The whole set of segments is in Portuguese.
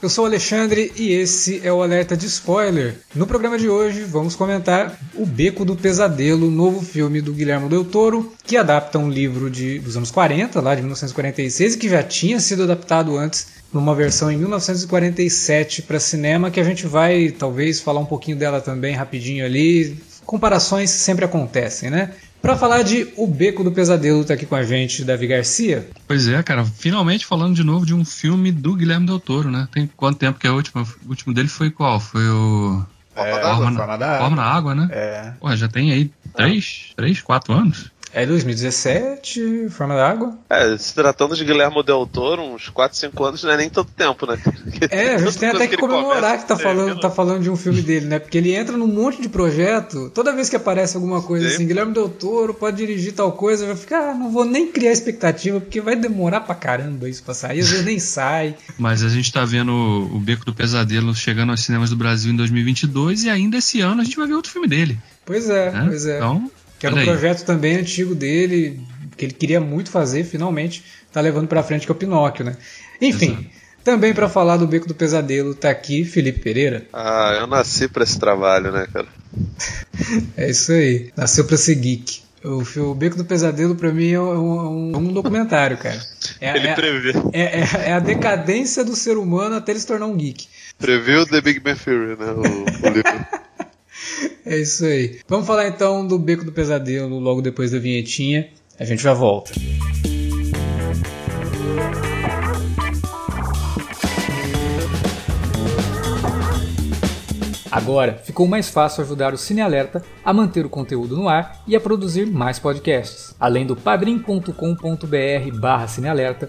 Eu sou o Alexandre e esse é o Alerta de Spoiler. No programa de hoje vamos comentar O Beco do Pesadelo, novo filme do Guilherme Del Toro, que adapta um livro de, dos anos 40, lá de 1946, e que já tinha sido adaptado antes numa versão em 1947 para cinema, que a gente vai talvez falar um pouquinho dela também rapidinho ali. Comparações sempre acontecem, né? Para falar de O Beco do Pesadelo, tá aqui com a gente Davi Garcia. Pois é, cara, finalmente falando de novo de um filme do Guilherme Del Toro, né? Tem quanto tempo que é o último? O último dele foi qual? Foi o. Forma é, da Água. Forma, da Forma na Água, né? É. Pô, já tem aí três, três, quatro anos? É 2017, Forma d'Água. É, se tratando de Guilherme Del Toro, uns 4, 5 anos não é nem tanto tempo, né? É, a gente tem até que, que comemorar que tá falando, tá falando de um filme dele, né? Porque ele entra num monte de projeto, toda vez que aparece alguma coisa Sim. assim, Guilherme Del Toro pode dirigir tal coisa, vai ficar, ah, não vou nem criar expectativa, porque vai demorar pra caramba isso pra sair, às vezes nem sai. Mas a gente tá vendo o Beco do Pesadelo chegando aos cinemas do Brasil em 2022 e ainda esse ano a gente vai ver outro filme dele. Pois é, é? pois é. Então, que era um projeto também antigo dele, que ele queria muito fazer, finalmente tá levando para frente que é o Pinóquio, né? Enfim, Exato. também para falar do Beco do Pesadelo tá aqui Felipe Pereira. Ah, eu nasci para esse trabalho, né, cara? é isso aí, nasceu para ser geek. O, o Beco do Pesadelo para mim é um, um, documentário, cara. É, ele é, prevê. É, é, é, a decadência do ser humano até ele se tornar um geek. Previu The Big Bang Theory, né? O, o livro. É isso aí. Vamos falar então do Beco do Pesadelo logo depois da vinhetinha. A gente já volta. Agora ficou mais fácil ajudar o Cine Alerta a manter o conteúdo no ar e a produzir mais podcasts. Além do padrim.com.br barra cinealerta,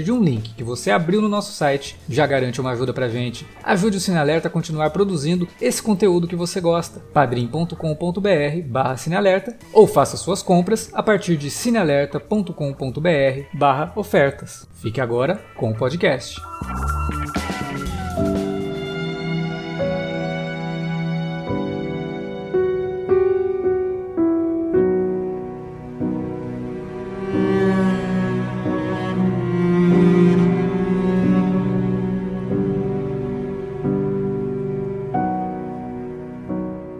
partir de um link que você abriu no nosso site já garante uma ajuda pra gente. Ajude o Cinealerta a continuar produzindo esse conteúdo que você gosta. padrim.com.br barra Cinealerta ou faça suas compras a partir de cinealerta.com.br barra ofertas. Fique agora com o podcast.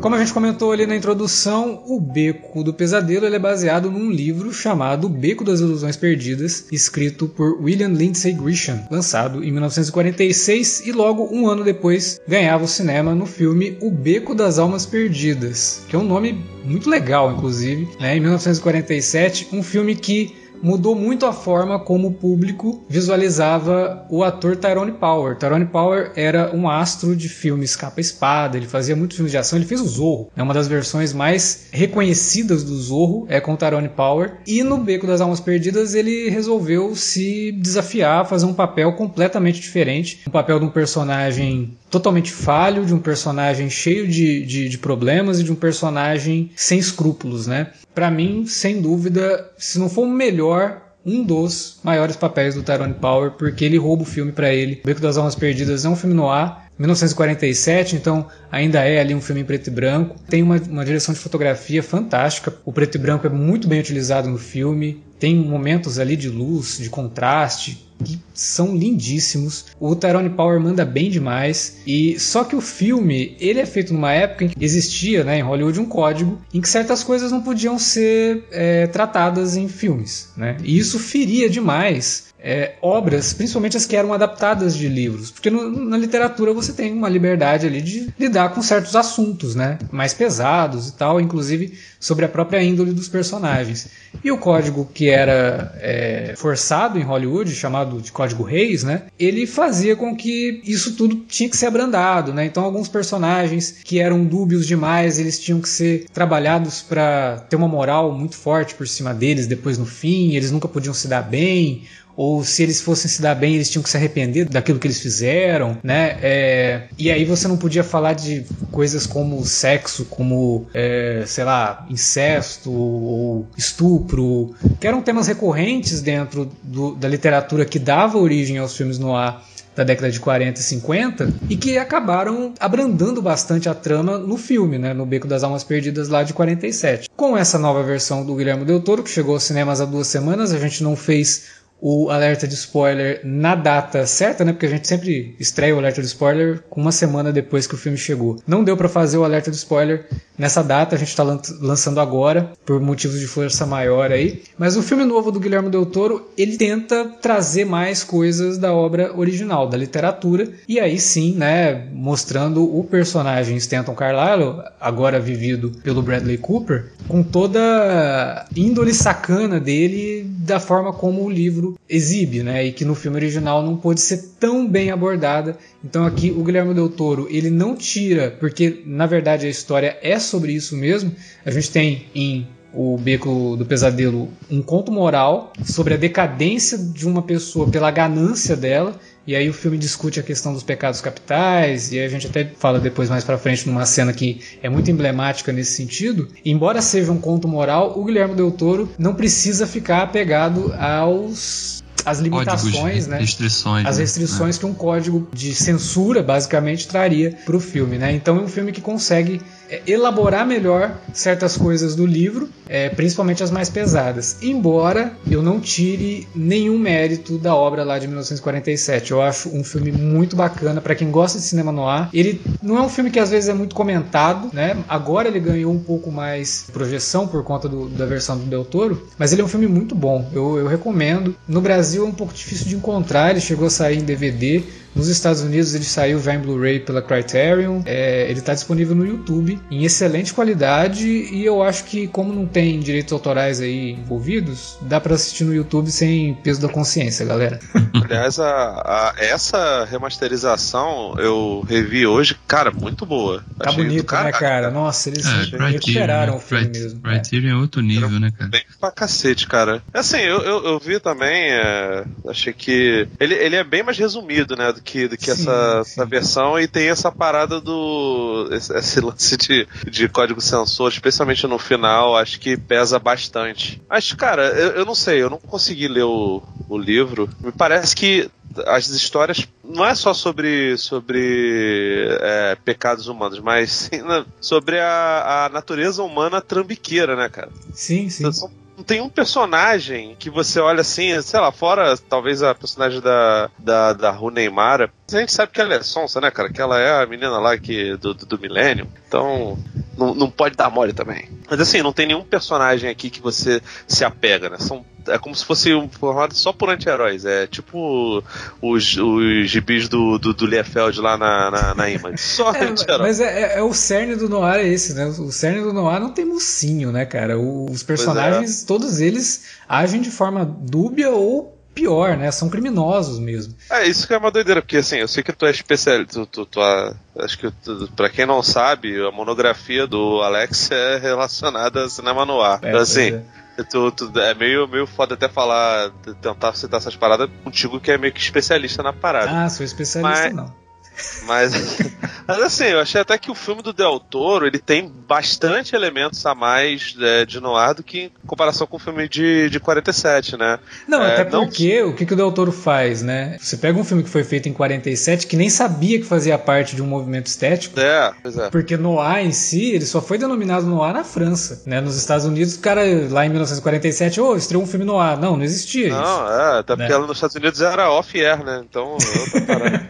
Como a gente comentou ali na introdução, o Beco do Pesadelo é baseado num livro chamado Beco das Ilusões Perdidas, escrito por William Lindsay Grisham, lançado em 1946 e logo um ano depois ganhava o cinema no filme O Beco das Almas Perdidas, que é um nome muito legal, inclusive. Né? Em 1947, um filme que mudou muito a forma como o público visualizava o ator Tyrone Power. Tyrone Power era um astro de filmes capa-espada, ele fazia muitos filmes de ação, ele fez o Zorro. É uma das versões mais reconhecidas do Zorro, é com Tyrone Power. E no Beco das Almas Perdidas ele resolveu se desafiar fazer um papel completamente diferente, um papel de um personagem totalmente falho, de um personagem cheio de, de, de problemas e de um personagem sem escrúpulos, né? Para mim, sem dúvida, se não for o melhor, um dos maiores papéis do Tyrone Power, porque ele rouba o filme para ele. O Beco das Almas Perdidas é um filme no ar, 1947, então ainda é ali um filme em preto e branco. Tem uma, uma direção de fotografia fantástica. O preto e branco é muito bem utilizado no filme. Tem momentos ali de luz, de contraste, que são lindíssimos. O Tyrone Power manda bem demais. E só que o filme, ele é feito numa época em que existia, né, em Hollywood um código em que certas coisas não podiam ser é, tratadas em filmes, né? E isso feria demais é, obras, principalmente as que eram adaptadas de livros, porque no, na literatura você tem uma liberdade ali de lidar com certos assuntos, né, mais pesados e tal, inclusive sobre a própria índole dos personagens. E o código que era é, forçado em Hollywood, chamado de Código Reis, né, ele fazia com que isso tudo tinha que ser abrandado, né? Então alguns personagens que eram dúbios demais, eles tinham que ser trabalhados para ter uma moral muito forte por cima deles depois no fim, eles nunca podiam se dar bem, ou se eles fossem se dar bem, eles tinham que se arrepender daquilo que eles fizeram, né? É, e aí você não podia falar de coisas como sexo, como, é, sei lá, incesto ou estupro, que eram temas recorrentes dentro do, da literatura que dava origem aos filmes no ar da década de 40 e 50 e que acabaram abrandando bastante a trama no filme, né, no Beco das Almas Perdidas lá de 47. Com essa nova versão do Guilherme Del Toro, que chegou aos cinemas há duas semanas, a gente não fez o alerta de spoiler na data certa, né? Porque a gente sempre estreia o alerta de spoiler uma semana depois que o filme chegou. Não deu para fazer o alerta de spoiler nessa data, a gente está lançando agora por motivos de força maior aí. Mas o filme novo do Guilherme Del Toro, ele tenta trazer mais coisas da obra original, da literatura, e aí sim, né, mostrando o personagem Stanton Carlyle, agora vivido pelo Bradley Cooper, com toda a índole sacana dele da forma como o livro exibe, né? E que no filme original não pôde ser tão bem abordada. Então aqui o Guilherme Del Toro ele não tira, porque na verdade a história é sobre isso mesmo. A gente tem em o Beco do Pesadelo um conto moral sobre a decadência de uma pessoa pela ganância dela e aí o filme discute a questão dos pecados capitais, e a gente até fala depois mais para frente numa cena que é muito emblemática nesse sentido. Embora seja um conto moral, o Guilherme Del Toro não precisa ficar apegado aos as limitações, Códigos, né? Restrições, as né? restrições que um código de censura basicamente traria para o filme, né? Então é um filme que consegue elaborar melhor certas coisas do livro, é, principalmente as mais pesadas. Embora eu não tire nenhum mérito da obra lá de 1947, eu acho um filme muito bacana para quem gosta de cinema no ar. Ele não é um filme que às vezes é muito comentado, né? Agora ele ganhou um pouco mais projeção por conta do, da versão do Del Toro, mas ele é um filme muito bom. Eu, eu recomendo. No Brasil é um pouco difícil de encontrar, ele chegou a sair em DVD. Nos Estados Unidos ele saiu já em Blu-ray pela Criterion. É, ele está disponível no YouTube em excelente qualidade e eu acho que como não tem direitos autorais aí envolvidos, dá para assistir no YouTube sem peso da consciência, galera. Aliás, a, a, essa remasterização eu revi hoje, cara, muito boa. Tá Achei bonito, né, cara? Nossa, eles é, recuperaram o filme mesmo. Criterion é outro nível, né, cara? Bem pra cacete, cara. Assim, eu, eu, eu vi também, é, achei que ele, ele é bem mais resumido, né, do que, do que sim, essa, sim. essa versão e tem essa parada do. Esse, esse lance de, de código sensor, especialmente no final, acho que pesa bastante. Mas, cara, eu, eu não sei, eu não consegui ler o, o livro. Me parece que as histórias não é só sobre, sobre é, pecados humanos, mas sim, sobre a, a natureza humana trambiqueira, né, cara? Sim, sim. Então, são não tem um personagem que você olha assim, sei lá, fora talvez a personagem da, da, da Ru Neymar. A gente sabe que ela é sonsa, né, cara? Que ela é a menina lá que, do, do, do Millennium. Então, não, não pode dar mole também. Mas assim, não tem nenhum personagem aqui que você se apega, né? São é como se fosse um formado só por anti-heróis. É tipo os, os gibis do, do, do Liefeld lá na, na, na Image. Só é, anti-heróis. Mas é, é, é, o cerne do Noir é esse, né? O cerne do Noir não tem mocinho, né, cara? os personagens, é. todos eles agem de forma dúbia ou pior, né? São criminosos mesmo. É, isso que é uma doideira, porque assim, eu sei que tu é especialista, tu, tu, tu, acho que tu, pra quem não sabe, a monografia do Alex é relacionada a cinema noir. É, então assim, é. Tu, tu, é meio, meio foda até falar, tentar citar essas paradas contigo que é meio que especialista na parada. Ah, sou especialista Mas, não. Mas, mas assim, eu achei até que o filme do Del Toro ele tem bastante elementos a mais é, de noir do que em comparação com o filme de, de 47, né? Não, é, até porque não... o que, que o Del Toro faz, né? Você pega um filme que foi feito em 47 que nem sabia que fazia parte de um movimento estético. É, pois é. Porque noir em si, ele só foi denominado noir na França, né? Nos Estados Unidos, o cara lá em 1947, ô, oh, estreou um filme noir. Não, não existia não, isso. Não, é, até porque né? ela nos Estados Unidos era off-air, né? Então, outra parada.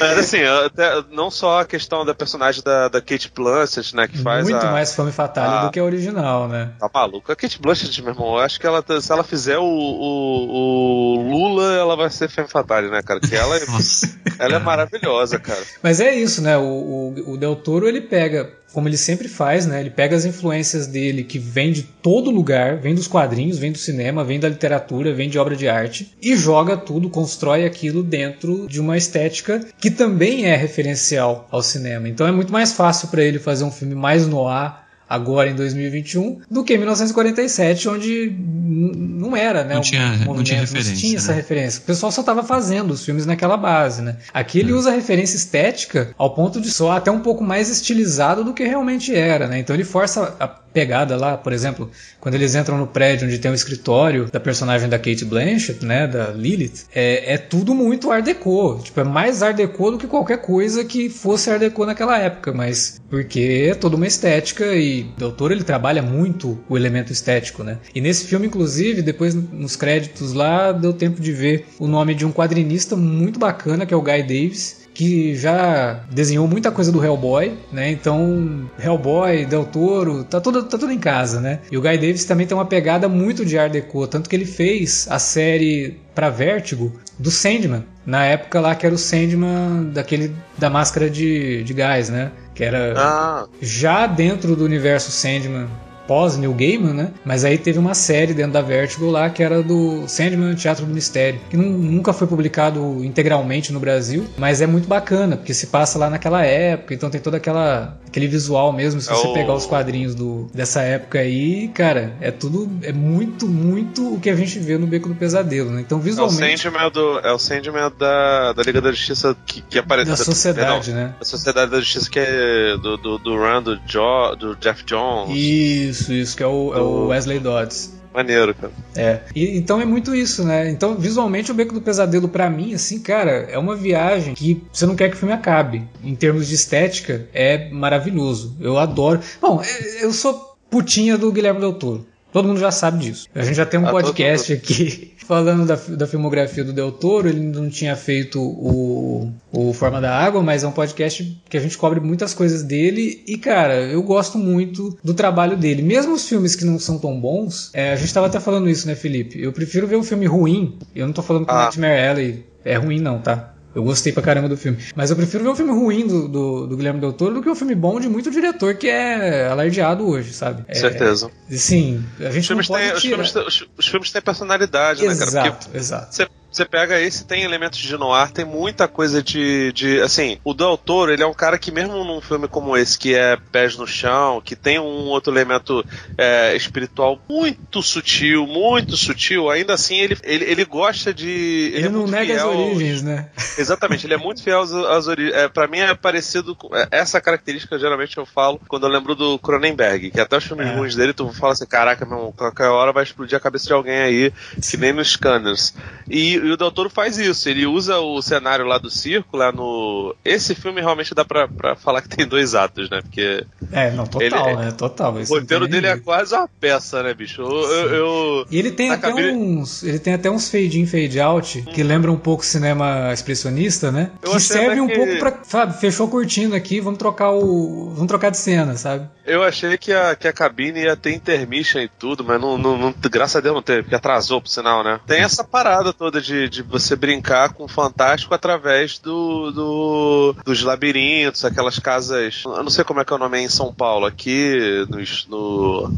Mas assim, até, não só a questão da personagem da, da Kate Blanchett, né, que faz Muito a, mais fome fatale a- do que a original, né? Tá maluco? A Kate Blanchett, meu irmão, eu acho que ela, se ela fizer o, o, o Lula, ela vai ser femme fatale, né, cara? Que ela, é- ela é maravilhosa, cara. Mas é isso, né? O, o, o Del Toro ele pega, como ele sempre faz, né? Ele pega as influências dele que vem de todo lugar, vem dos quadrinhos, vem do cinema, vem da literatura, vem de obra de arte e joga tudo, constrói aquilo dentro de uma estética que também é referencial ao cinema. Então é muito mais fácil para ele fazer um filme mais noir agora em 2021 do que em 1947, onde não era, né? Não um tinha- não movimento, tinha referência, tinha essa né? referência. O pessoal só estava fazendo os filmes naquela base, né? Aqui ele usa referência estética ao ponto de soar até um pouco mais estilizado do que realmente era, né? Então ele força a pegada lá, por exemplo, quando eles entram no prédio onde tem o escritório da personagem da Kate Blanchett, né, da Lilith, é, é tudo muito art deco, tipo, é mais art deco do que qualquer coisa que fosse art deco naquela época, mas porque é toda uma estética e o Doutor ele trabalha muito o elemento estético, né? E nesse filme, inclusive, depois nos créditos lá, deu tempo de ver o nome de um quadrinista muito bacana, que é o Guy Davis, que já desenhou muita coisa do Hellboy, né? Então, Hellboy, Del Toro, tá tudo, tá tudo em casa, né? E o Guy Davis também tem uma pegada muito de Art Deco, tanto que ele fez a série para Vertigo do Sandman, na época lá que era o Sandman daquele da máscara de, de gás, né? Que era Ah, já dentro do universo Sandman pós New Gaiman, né? Mas aí teve uma série dentro da Vertigo lá que era do Sandman Teatro do Mistério, que nu- nunca foi publicado integralmente no Brasil, mas é muito bacana, porque se passa lá naquela época, então tem todo aquela, aquele visual mesmo, se É você o- pegar os quadrinhos do, dessa época aí, cara, é tudo, é muito, muito o que a gente vê no Beco do Pesadelo, né? Então é o visualmente, Sandman, do, é o Sandman da, da Liga da Justiça que, que aparece. da sociedade, né? A Sociedade da Justiça que é do, do, do Run, do, Jo, do Jeff Jones. Isso, isso, que é o, é o Wesley Dodds. Maneiro, cara. É. E, então é muito isso, né? Então, visualmente, o Beco do Pesadelo, pra mim, assim, cara, é uma viagem que você não quer que o filme acabe. Em termos de estética, é maravilhoso. Eu adoro. Bom, é- eu sou putinha do Guilherme Del Toro. Todo mundo já sabe disso. A gente já tem um Ah, todo podcast aqui falando da, da filmografia do Del Toro. Ele não tinha feito o, o Forma da Água, mas é um podcast que a gente cobre muitas coisas dele. E, cara, eu gosto muito do trabalho dele. Mesmo os filmes que não são tão bons, é, a gente tava até falando isso, né, Felipe? Eu prefiro ver um filme ruim. Eu não tô falando que o Ah. Nightmare Alley é ruim, não, tá? Eu gostei pra caramba do filme. Mas eu prefiro ver um filme ruim do, do, do Guilherme Del Toro do que um filme bom de muito diretor que é alardeado hoje, sabe? É, Certeza. Sim, a Os gente não filmes, pode têm, os, filmes, têm- os, os filmes têm personalidade, né, cara? Porque Exato, exato. você, você pega esse, tem elementos de noir, tem muita coisa de, de. Assim, o Del Toro, ele é um cara que, mesmo num filme como esse, que é pés no chão, que tem um outro elemento é, espiritual muito sutil, muito sutil, ainda assim ele, ele, ele gosta de. Ele, é não nega as origens, né? Exatamente, ele é muito fiel às, às origens. É, pra mim é parecido com. é, Essa característica geralmente eu falo quando eu lembro do Cronenberg, que até os filmes É. ruins dele, tu fala assim: caraca, meu qualquer hora vai explodir a cabeça de alguém aí, que nem nos Scanners. E, e o Del Toro faz isso, ele usa o cenário lá do circo, lá no. Esse filme realmente dá pra, pra falar que tem dois atos, né? Porque É, não, total, Ele- né? Total. o roteiro dele é quase uma peça, né, bicho? Eu. eu- eu- E ele tem até cabine- uns. Ele tem até uns fade in, fade out, que lembra um pouco cinema expressionista, né? Que serve um que- pouco pra. Sabe, fechou curtindo aqui, vamos trocar o. Vamos trocar de cena, sabe? Eu achei que a, que a cabine ia ter intermission e tudo, mas não, não, não- graças a Deus não teve, porque atrasou pro sinal, né? Tem essa parada toda de, de você brincar com o fantástico através do, do- dos labirintos, aquelas casas. Eu não sei como é que é o nome em São Paulo, aqui nos- no.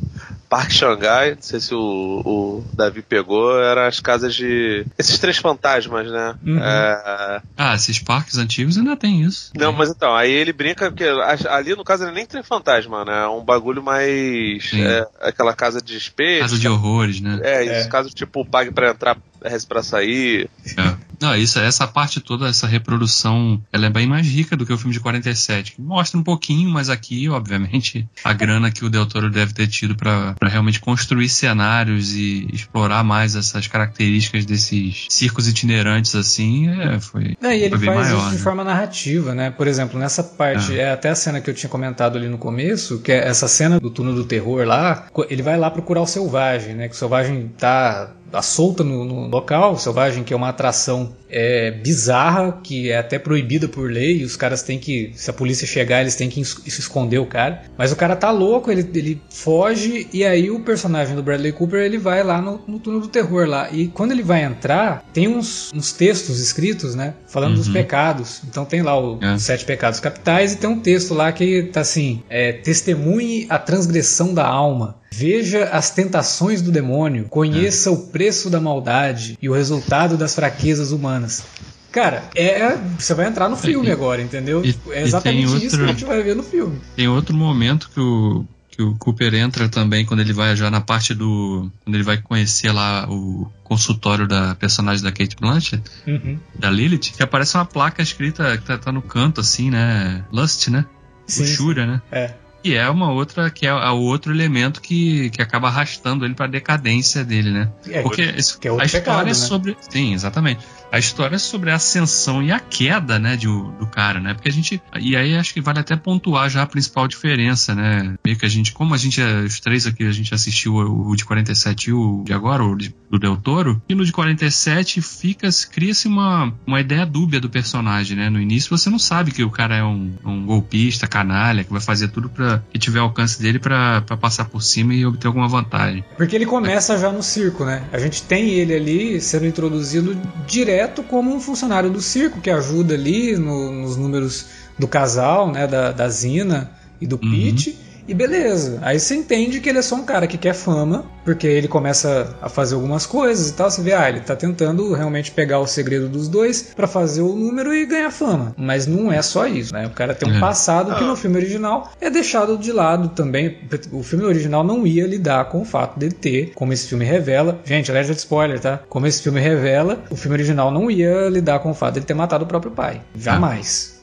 Parque Xangai, não sei se o, o Davi pegou, eram as casas de. Esses três fantasmas, né? Uhum. É, Ah, esses parques antigos ainda tem isso. não, mas então, aí ele brinca, porque a- ali no caso ele nem tem fantasma, né? É um bagulho mais. É, aquela casa de espelho. Casa de horrores, né? É, isso, É. caso tipo pague pra entrar, reze pra sair. É. Não, isso, essa parte toda, essa reprodução, ela é bem mais rica do que o filme de 47, que mostra um pouquinho, mas aqui, obviamente, a grana que o Del Toro deve ter tido pra pra realmente construir cenários e explorar mais essas características desses circos itinerantes assim, é, foi, É, e ele faz maior. isso de né? forma narrativa, né? Por exemplo, nessa parte, é até a cena que eu tinha comentado ali no começo, que é essa cena do túnel do terror lá, ele vai lá procurar o selvagem, né? Que o selvagem tá tá solta no, no, local, selvagem, que é uma atração é, bizarra, que é até proibida por lei, e os caras têm que, se a polícia chegar, eles têm que esconder o cara. Mas o cara tá louco, ele, ele foge, e aí o personagem do Bradley Cooper, ele vai lá no, no túnel do terror lá. E quando ele vai entrar, tem uns, uns textos escritos, né, falando uhum. dos pecados. Então tem lá o, é. os sete pecados capitais, e tem um texto lá que tá assim, é, testemunhe a transgressão da alma. Veja as tentações do demônio, conheça é. o preço da maldade e o resultado das fraquezas humanas. Cara, é, você vai entrar no filme e, agora, entendeu? E, é exatamente outro, isso que a gente vai ver no filme. Tem outro momento que o, que o Cooper entra também quando ele vai já na parte do. Quando ele vai conhecer lá o consultório da personagem da Kate Blanchett, uhum. da Lilith, que aparece uma placa escrita que tá, tá no canto, assim, né? Lust, né? Sim, Luxúria, né? É. E é uma outra, que é, o outro elemento que, que acaba arrastando ele para decadência dele, né? É, Porque que é a história pecado, é sobre. Sim, exatamente a história é sobre a ascensão e a queda, né, de, do cara, né? Porque a gente. E aí acho que vale até pontuar já a principal diferença, né? Meio que a gente, como a gente, os três aqui, a gente assistiu o, de 47 e o de agora, o de, do Del Toro, e no de 47 fica, cria-se uma, uma ideia dúbia do personagem, né? No início você não sabe que o cara é um, um golpista, canalha, que vai fazer tudo para que tiver alcance dele para passar por cima e obter alguma vantagem. Porque ele começa já no circo, né? A gente tem ele ali sendo introduzido direto direto como um funcionário do circo que ajuda ali no, nos números do casal, né, da, da Zina e do uhum. Pete. E beleza. Aí você entende que ele é só um cara que quer fama, porque ele começa a fazer algumas coisas e tal. Você vê, ah, ele tá tentando realmente pegar o segredo dos dois para fazer o número e ganhar fama. Mas não é só isso, né? O cara tem um é. passado que no filme original é deixado de lado também. O filme original não ia lidar com o fato dele ter, como esse filme revela. Gente, alerta de spoiler, tá? Como esse filme revela, o filme original não ia lidar com o fato dele ter matado o próprio pai. Jamais.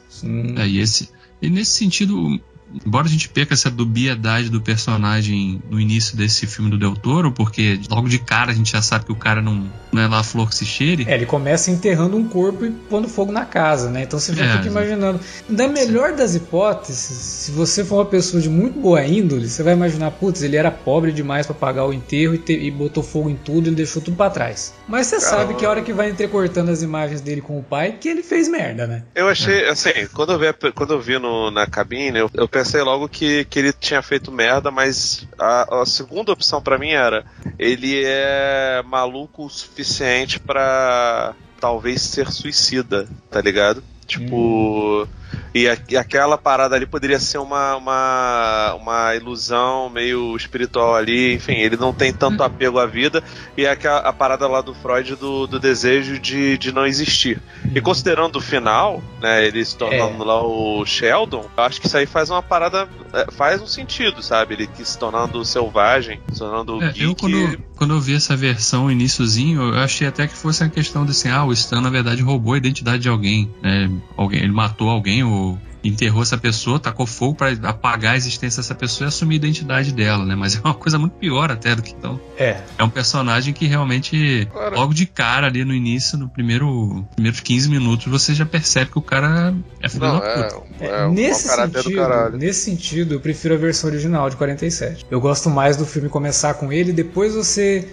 É, e esse. E nesse sentido, embora a gente perca essa dubiedade do personagem no início desse filme do Del Toro, porque logo de cara a gente já sabe que o cara não, não é lá a flor que se cheire. É, ele começa enterrando um corpo e pondo fogo na casa, né? Então você já é, fica imaginando. Da melhor das hipóteses, se você for uma pessoa de muito boa índole, você vai imaginar, putz, ele era pobre demais para pagar o enterro e, te, e, botou fogo em tudo, ele deixou tudo para trás. Mas você Caramba. sabe que a hora que vai entrecortando as imagens dele com o pai, que ele fez merda, né? Eu achei, assim, quando eu vi, quando eu vi no, na cabine, eu, eu pensei logo que, que ele tinha feito merda, mas a, a segunda opção para mim era ele é maluco o suficiente para talvez ser suicida, tá ligado? Tipo, hum. E, a, e, aquela parada ali poderia ser uma, uma, uma ilusão meio espiritual ali. Enfim, ele não tem tanto apego à vida. E é a, a parada lá do Freud do, do desejo de, de não existir. E considerando o final, né, ele se tornando é. lá o Sheldon, eu acho que isso aí faz uma parada. É, faz um sentido, sabe? Ele se tornando selvagem, se tornando é, geek. Eu, quando, quando eu vi essa versão iníciozinho, eu achei até que fosse a questão de assim, ah, o Stan na verdade roubou a identidade de alguém. Né? Alguém ele matou alguém ou enterrou essa pessoa, tacou fogo para apagar a existência dessa pessoa e assumir a identidade dela, né? Mas é uma coisa muito pior até do que então. É. É um personagem que realmente, cara. logo de cara ali no início, no primeiro primeiros 15 minutos, você já percebe que o cara é filho da puta. É, é, nesse, sentido, nesse sentido, eu prefiro a versão original de 47. Eu gosto mais do filme começar com ele, depois você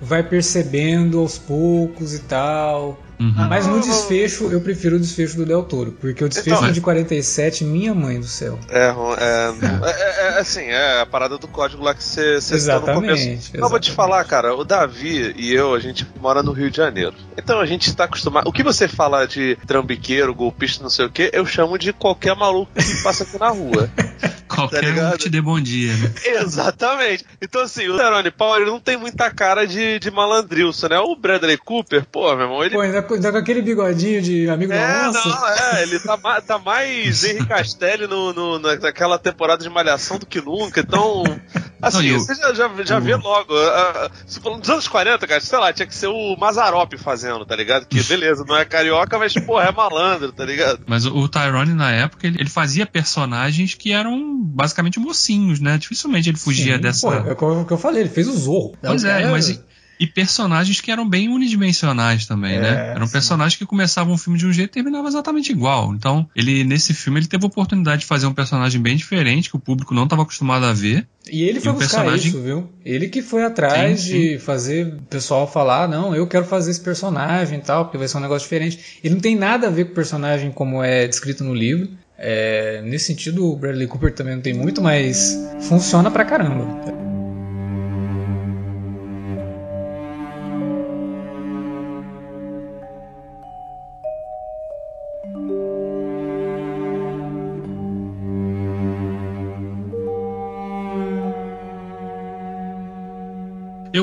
vai percebendo aos poucos e tal. Uhum. Mas no desfecho, eu prefiro o desfecho do Del Toro, porque o desfecho então, de 47, minha mãe do céu. É, é, é, é assim, é a parada do código lá que você citou no começo. Não, vou te falar, cara, o Davi e eu, a gente mora no Rio de Janeiro. Então a gente está acostumado. O que você fala de trambiqueiro, golpista, não sei o que, eu chamo de qualquer maluco que passa aqui na rua. Qualquer tá um te dê bom dia, né? Exatamente. Então, assim, o Tyrone Power não tem muita cara de, de malandrilson, né? O Bradley Cooper, pô, meu irmão, ele. Pô, ainda, ainda com aquele bigodinho de amigo é, do Não, é, ele tá, tá mais Henry Castelli no, no, naquela temporada de Malhação do que nunca, então. Assim, não, você já, já, já vê logo. Uh, se for nos anos 40, cara, sei lá, tinha que ser o Mazarop fazendo, tá ligado? Que beleza, não é carioca, mas, porra, é malandro, tá ligado? Mas o, o Tyrone, na época, ele, ele fazia personagens que eram basicamente mocinhos, né? Dificilmente ele fugia Sim, dessa. Pô, é o que eu falei, ele fez o Zorro. Pois é, é mas E personagens que eram bem unidimensionais também, É, né? Eram sim. personagens que começavam o filme de um jeito e terminavam exatamente igual. Então, ele nesse filme ele teve a oportunidade de fazer um personagem bem diferente que o público não estava acostumado a ver. E ele foi o buscar personagem- isso, viu? Ele que foi atrás Sim, de fazer o pessoal falar, não, eu quero fazer esse personagem e tal, porque vai ser um negócio diferente. Ele não tem nada a ver com o personagem como é descrito no livro. É, nesse sentido, o Bradley Cooper também não tem muito, mas funciona pra caramba.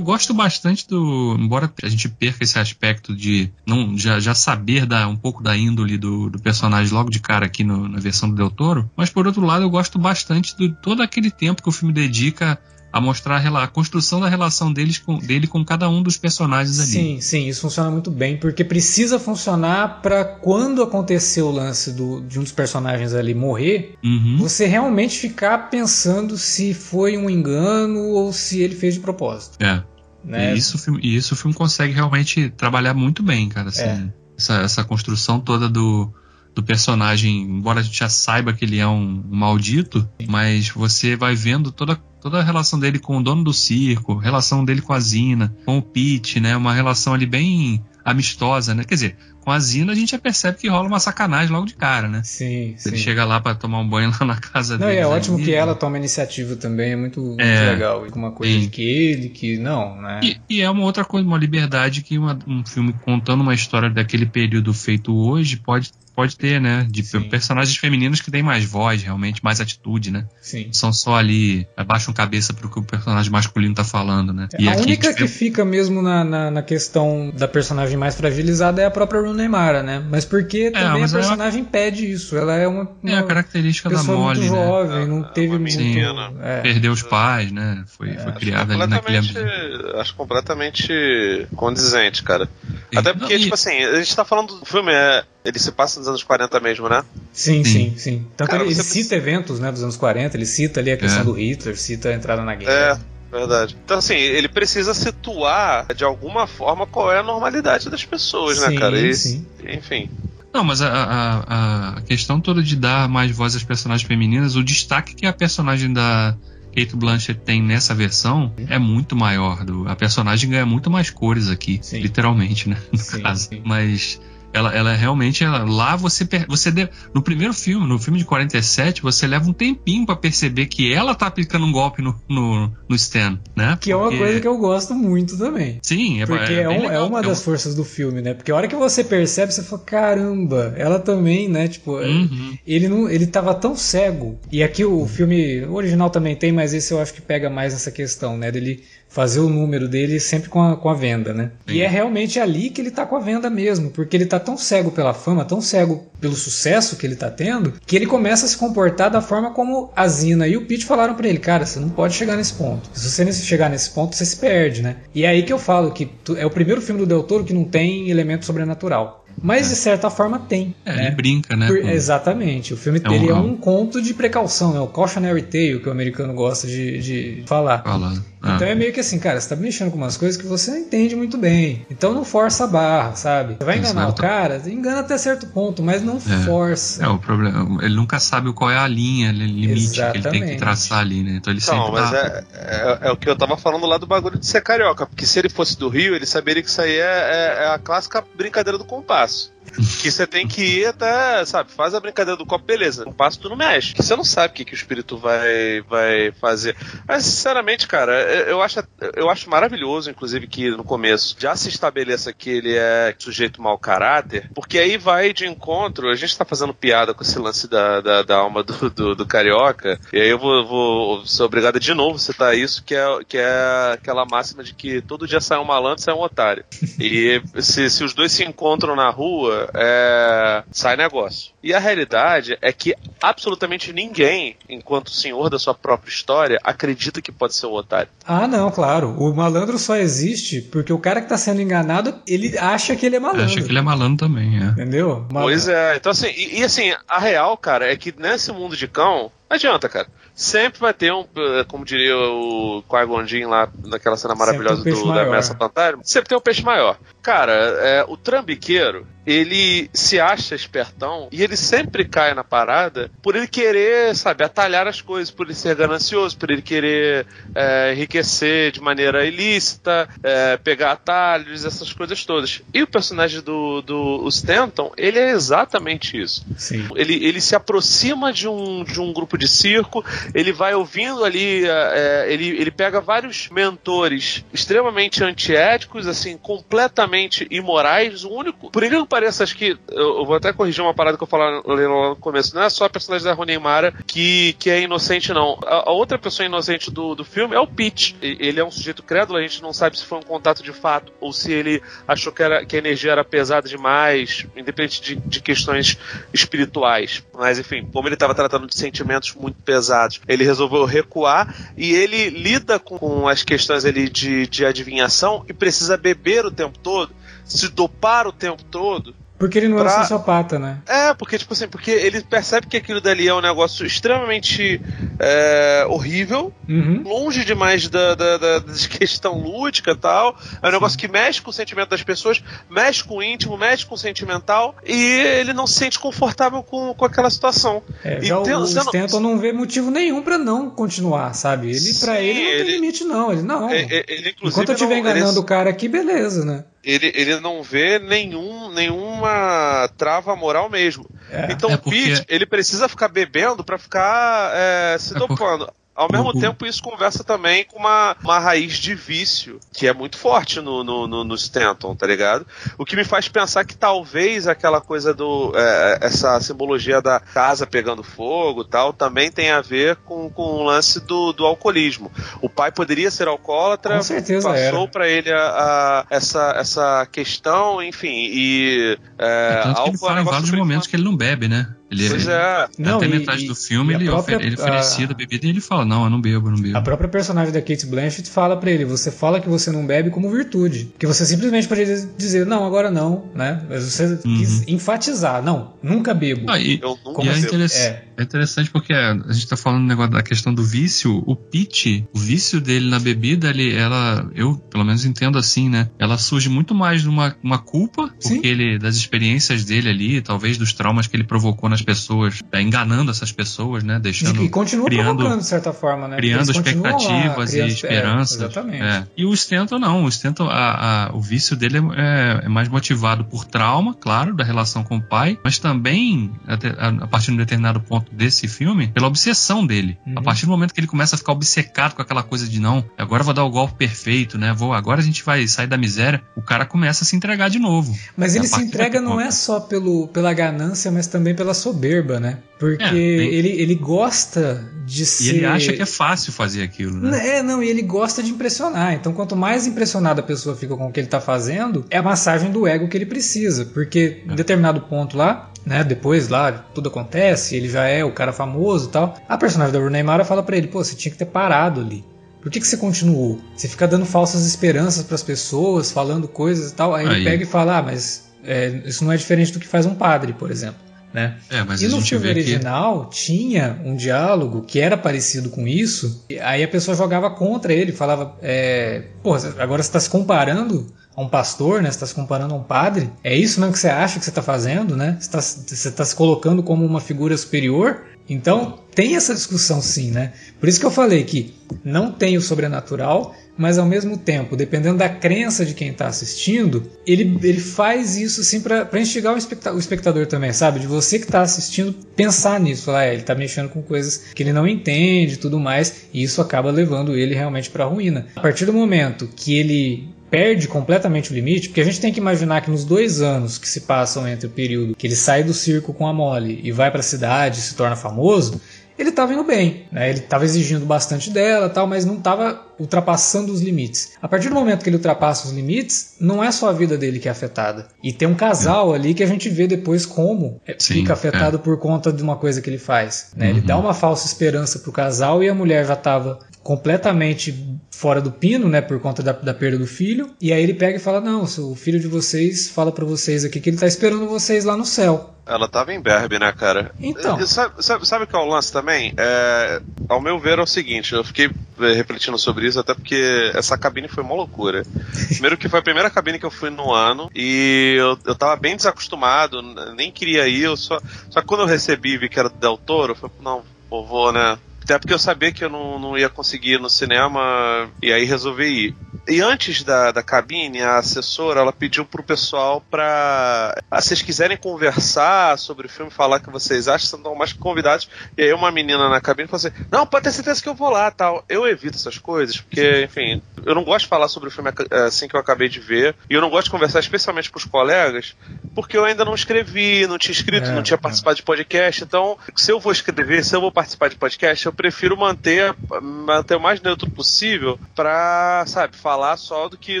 Gosto bastante do. Embora a gente perca esse aspecto de não já, já saber da, um pouco da índole do, do personagem logo de cara aqui no- na versão do Del Toro, mas por outro lado eu gosto bastante de todo aquele tempo que o filme dedica a mostrar a, construção da relação deles com, dele com cada um dos personagens ali. Sim, sim, isso funciona muito bem, porque precisa funcionar pra quando acontecer o lance do- de um dos personagens ali morrer, Uhum. você realmente ficar pensando se foi um engano ou se ele fez de propósito. É. Né? E, isso, o filme- e isso o filme consegue realmente trabalhar muito bem, cara. assim, É. essa, essa construção toda do, do personagem, embora a gente já saiba que ele é um, um maldito, mas você vai vendo toda, toda a relação dele com o dono do circo, relação dele com a Zina, com o Pete, né? Uma relação ali bem amistosa, né? Quer dizer, com a Zina a gente já percebe que rola uma sacanagem logo de cara, né? Sim, sim. Ele chega lá pra tomar um banho lá na casa Não, dele. é ótimo que ela toma iniciativa também, é muito, muito É. legal. E uma coisa Sim. de que ele, que não, né? E, e é uma outra coisa, uma liberdade que uma- um filme contando uma história daquele período feito hoje pode, pode ter, né? De Sim. personagens femininos que têm mais voz, realmente, mais atitude, né? Sim. São só ali, abaixam cabeça pro que o personagem masculino tá falando, né? E a aqui única gente que fica mesmo na, na, na questão da personagem mais fragilizada é a própria Rooney Mara, né? Mas porque também a mas ela- personagem pede isso. Ela é uma, É a uma característica da Molly, muito né? jovem, não É, teve uma muito. menina. é. Perdeu os pais, né? Foi, É, foi criada ali naquele completamente, ambiente. acho completamente condizente, cara. Até porque, Não, e- tipo assim, a gente tá falando do filme, é, ele se passa nos anos 40 mesmo, né? Sim, Sim. sim, sim. Tanto Cara, ele, ele você cita precisa- eventos né, dos anos 40, ele cita ali a questão É. do Hitler, cita a entrada na É, guerra. verdade. Então, assim, ele precisa situar de alguma forma qual é a normalidade das pessoas, né, Sim, cara? E, sim. Enfim. Não, mas a, a, a questão toda de dar mais voz às personagens femininas, o destaque que a personagem da Kate Blanchett tem nessa versão é muito maior. Do, a personagem ganha muito mais cores aqui, Sim. literalmente, né? No Sim, caso. sim. Mas ela, ela é realmente. Ela, lá você. você de- no primeiro filme, no filme de 47, você leva um tempinho pra perceber que ela tá aplicando um golpe no, no, no Stan, né? Que é uma Porque- coisa que eu gosto muito também. Sim, é, Porque é, é, um- é uma é um- das forças do filme, né? Porque a hora que você percebe, você fala, caramba, ela também, né? Tipo, Uhum. ele não, ele tava tão cego. E aqui o filme o original também tem, mas esse eu acho que pega mais essa questão, né? Dele fazer o número dele sempre com a, com a venda, né? Sim. E é realmente ali que ele tá com a venda mesmo, porque ele tá tão cego pela fama, tão cego pelo sucesso que ele tá tendo, que ele começa a se comportar da forma como a Zina e o Pete falaram pra ele, cara, você não pode chegar nesse ponto. Se você chegar nesse ponto, você se perde, né? E é aí que eu falo que tu- é o primeiro filme do Del Toro que não tem elemento sobrenatural. Mas de certa forma tem. É, né? ele brinca, né? Por- com- exatamente. O filme É dele é um- um conto de precaução, é o cautionary tale que o americano gosta de, de falar. Falando. Ah. Então é meio que assim, cara, você tá mexendo com umas coisas que você não entende muito bem. Então não força a barra, sabe? Você vai enganar Exato. o cara, engana até certo ponto, mas não É. força. É, o problema. Ele nunca sabe qual é a linha, o limite que ele tem que Exatamente. traçar ali, né? Então ele Não, sempre mas dá- é, é, é o que eu tava falando lá do bagulho de ser carioca. Porque se ele fosse do Rio, ele saberia que isso aí é, é- é a clássica brincadeira do compasso. Que você tem que ir até, sabe, faz a brincadeira do copo, beleza. Compasso tu não mexe. Que você não sabe o que, que o espírito vai, vai fazer. Mas, sinceramente, cara, eu acho, eu acho maravilhoso, inclusive, que no começo já se estabeleça que ele é sujeito mau caráter, porque aí vai de encontro. A gente tá fazendo piada com esse lance da, da, da alma do, do, do carioca, e aí eu vou, vou ser obrigado de novo citar isso, que é, que é aquela máxima de que todo dia sai um malandro, sai um otário. E se, se os dois se encontram na rua, é, sai negócio. E a realidade é que absolutamente ninguém, enquanto senhor da sua própria história, acredita que pode ser um otário. Ah, não, claro. O malandro só existe porque o cara que tá sendo enganado, ele acha que ele é malandro. Acha que ele é malandro também, é. Entendeu? Mal- Pois é, então assim, e, e assim, a real, cara, é que nesse mundo de cão, Não adianta, cara. Sempre vai ter um, eh, como diria o Qui-Gon lá naquela cena maravilhosa um do, da. Ameaça Fantasma, sempre tem um peixe maior. Cara, é, o trambiqueiro, ele se acha espertão e ele sempre cai na parada por ele querer, sabe, atalhar as coisas, por ele ser ganancioso, por ele querer é, enriquecer de maneira ilícita, é, pegar atalhos, essas coisas todas. E o personagem do, do Stanton, ele é exatamente isso. Sim. Ele, ele se aproxima de um, de um grupo de circo, ele vai ouvindo ali, é, ele, ele pega vários mentores extremamente antiéticos, assim, completamente imorais. O único, por incrível pareça, acho que eu, vou até corrigir uma parada que eu falei lá no começo, não é só a personagem da Rooney Mara que, que é inocente, não. A, a outra pessoa inocente do, do filme é o Pete. Ele é um sujeito crédulo, a gente não sabe se foi um contato de fato ou se ele achou que, era, que a energia era pesada demais, independente de, de questões espirituais. Mas enfim, como ele estava tratando de sentimentos muito pesados, ele resolveu recuar e ele lida com, com as questões ali de, de adivinhação e precisa beber o tempo todo, se dopar o tempo todo. Porque ele não é Pra- um sociopata, né? É, porque, tipo assim, porque ele percebe que aquilo dali é um negócio extremamente é, horrível, Uhum. longe demais da, da, da, da questão lúdica e tal. É um negócio que mexe com o sentimento das pessoas, mexe com o íntimo, mexe com o sentimental, e ele não se sente confortável com, com aquela situação. É, E já tem- o, o você não- Stanton não vê motivo nenhum pra não continuar, sabe? Ele, pra Sim, ele não ele- tem limite, não. Ele não. É, é, Ele, inclusive, Enquanto eu estiver ele- enganando o cara aqui, beleza, né? Ele, ele não vê nenhum, nenhuma trava moral mesmo. É. Então É o porque- Pete, ele precisa ficar bebendo pra ficar é, se É dopando. Ao mesmo o- tempo, isso conversa também com uma, uma raiz de vício, que é muito forte no, no, no, no Stanton, tá ligado? O que me faz pensar que talvez aquela coisa do. é, essa simbologia da casa pegando fogo e tal, também tem a ver com, com o lance do, do alcoolismo. O pai poderia ser alcoólatra, Com certeza passou era. pra ele a, a- essa, essa questão, enfim, e. É, Tanto que ele é fala em vários momentos que ele não bebe, né? Ele, Pois é. Não, até e- metade e- do filme ele, própria- ofer- ele oferecia a- da bebida e ele fala, não, eu não bebo, eu não bebo. A própria personagem da Kate Blanchett fala pra ele: você fala que você não bebe como virtude. Que você simplesmente poderia dizer, não, agora não, né? Mas você quis enfatizar, não, nunca bebo. Ah, e, Eu nunca Como e é, bebo. interess- É. é interessante porque a gente tá falando do negócio da questão do vício. O Pete, o vício dele na bebida, ele, ela, eu pelo menos entendo assim, né? Ela surge muito mais de uma, culpa, Sim. porque ele, das experiências dele ali, talvez dos traumas que ele provocou nas pessoas, é, enganando essas pessoas, né? Deixando. E continua criando- provocando, de certa forma, né? criando lá, expectativas criando- e é, esperanças. exatamente. É. E o Stanton não, o Stanton, a- a- o vício dele é, é mais motivado por trauma, claro, da relação com o pai, mas também, a, a partir de um determinado ponto desse filme, pela obsessão dele. Uhum. A partir do momento que ele começa a ficar obcecado com aquela coisa de não, agora vou dar o golpe perfeito, né? Vou, agora a gente vai sair da miséria, o cara começa a se entregar de novo. Mas É ele se entrega não é só pelo, pela ganância, mas também pela soberba, né? Porque É, ele, ele gosta de E ser. ele acha que é fácil fazer aquilo, né? É, não, e ele gosta de impressionar. Então, quanto mais impressionada a pessoa fica com o que ele tá fazendo, é a massagem do ego que ele precisa. Porque em determinado ponto lá, né, depois lá tudo acontece, ele já é o cara famoso e tal. A personagem da Rooney Mara fala pra ele: pô, você tinha que ter parado ali. Por que, que você continuou? Você fica dando falsas esperanças pras pessoas, falando coisas e tal. Aí, ele Aí. pega e fala: ah, mas é, isso não é diferente do que faz um padre, por exemplo. Né? É, mas E no filme que original tinha um diálogo que era parecido com isso, e aí a pessoa jogava contra ele, falava: é, Pô, agora você está se comparando a um pastor, né? Você está se comparando a um padre? É isso mesmo que você acha que você está fazendo, né? Você está você tá se colocando como uma figura superior? Então tem essa discussão sim, né? Por isso que eu falei que não tem o sobrenatural, mas ao mesmo tempo, dependendo da crença de quem está assistindo, ele, ele faz isso assim para instigar o, especta- o espectador também, sabe? De você que está assistindo pensar nisso, é, ele está mexendo com coisas que ele não entende tudo mais, e isso acaba levando ele realmente para a ruína. A partir do momento que ele perde completamente o limite, porque a gente tem que imaginar que nos dois anos que se passam entre o período que ele sai do circo com a Molly e vai para a cidade e se torna famoso, ele estava indo bem, né? ele estava exigindo bastante dela, tal, mas não estava ultrapassando os limites. A partir do momento que ele ultrapassa os limites, não é só a vida dele que é afetada. E tem um casal ali que a gente vê depois como é, Sim, fica afetado por conta de uma coisa que ele faz. né? Ele Uhum. dá uma falsa esperança pro casal e a mulher já estava completamente fora do pino, né, por conta da, da perda do filho. E aí ele pega e fala: Não, o filho de vocês fala para vocês aqui que ele tá esperando vocês lá no céu. Ela tava em Berbe, né, cara? Então. Sabe, sabe, sabe qual é o lance também? É, ao meu ver é o seguinte, eu fiquei é, refletindo sobre isso, até porque essa cabine foi uma loucura. Primeiro que foi a primeira cabine que eu fui no ano e eu, eu tava bem desacostumado, nem queria ir, eu só, só que quando eu recebi e vi que era do Del Toro, eu falei, não, pô, vou, né? Até porque eu sabia que eu não, não ia conseguir ir no cinema e aí resolvi ir. E antes da, da cabine, a assessora ela pediu pro pessoal pra. Ah, se vocês quiserem conversar sobre o filme, falar o que vocês acham, estão mais convidados. E aí uma menina na cabine falou assim: Não, pode ter certeza que eu vou lá tal. Eu evito essas coisas, porque, enfim, eu não gosto de falar sobre o filme assim que eu acabei de ver. E eu não gosto de conversar, especialmente com os colegas, porque eu ainda não escrevi, não tinha escrito, é, não tinha participado é. de podcast. Então, se eu vou escrever, se eu vou participar de podcast, eu prefiro manter, manter o mais neutro possível pra, sabe, falar só do que,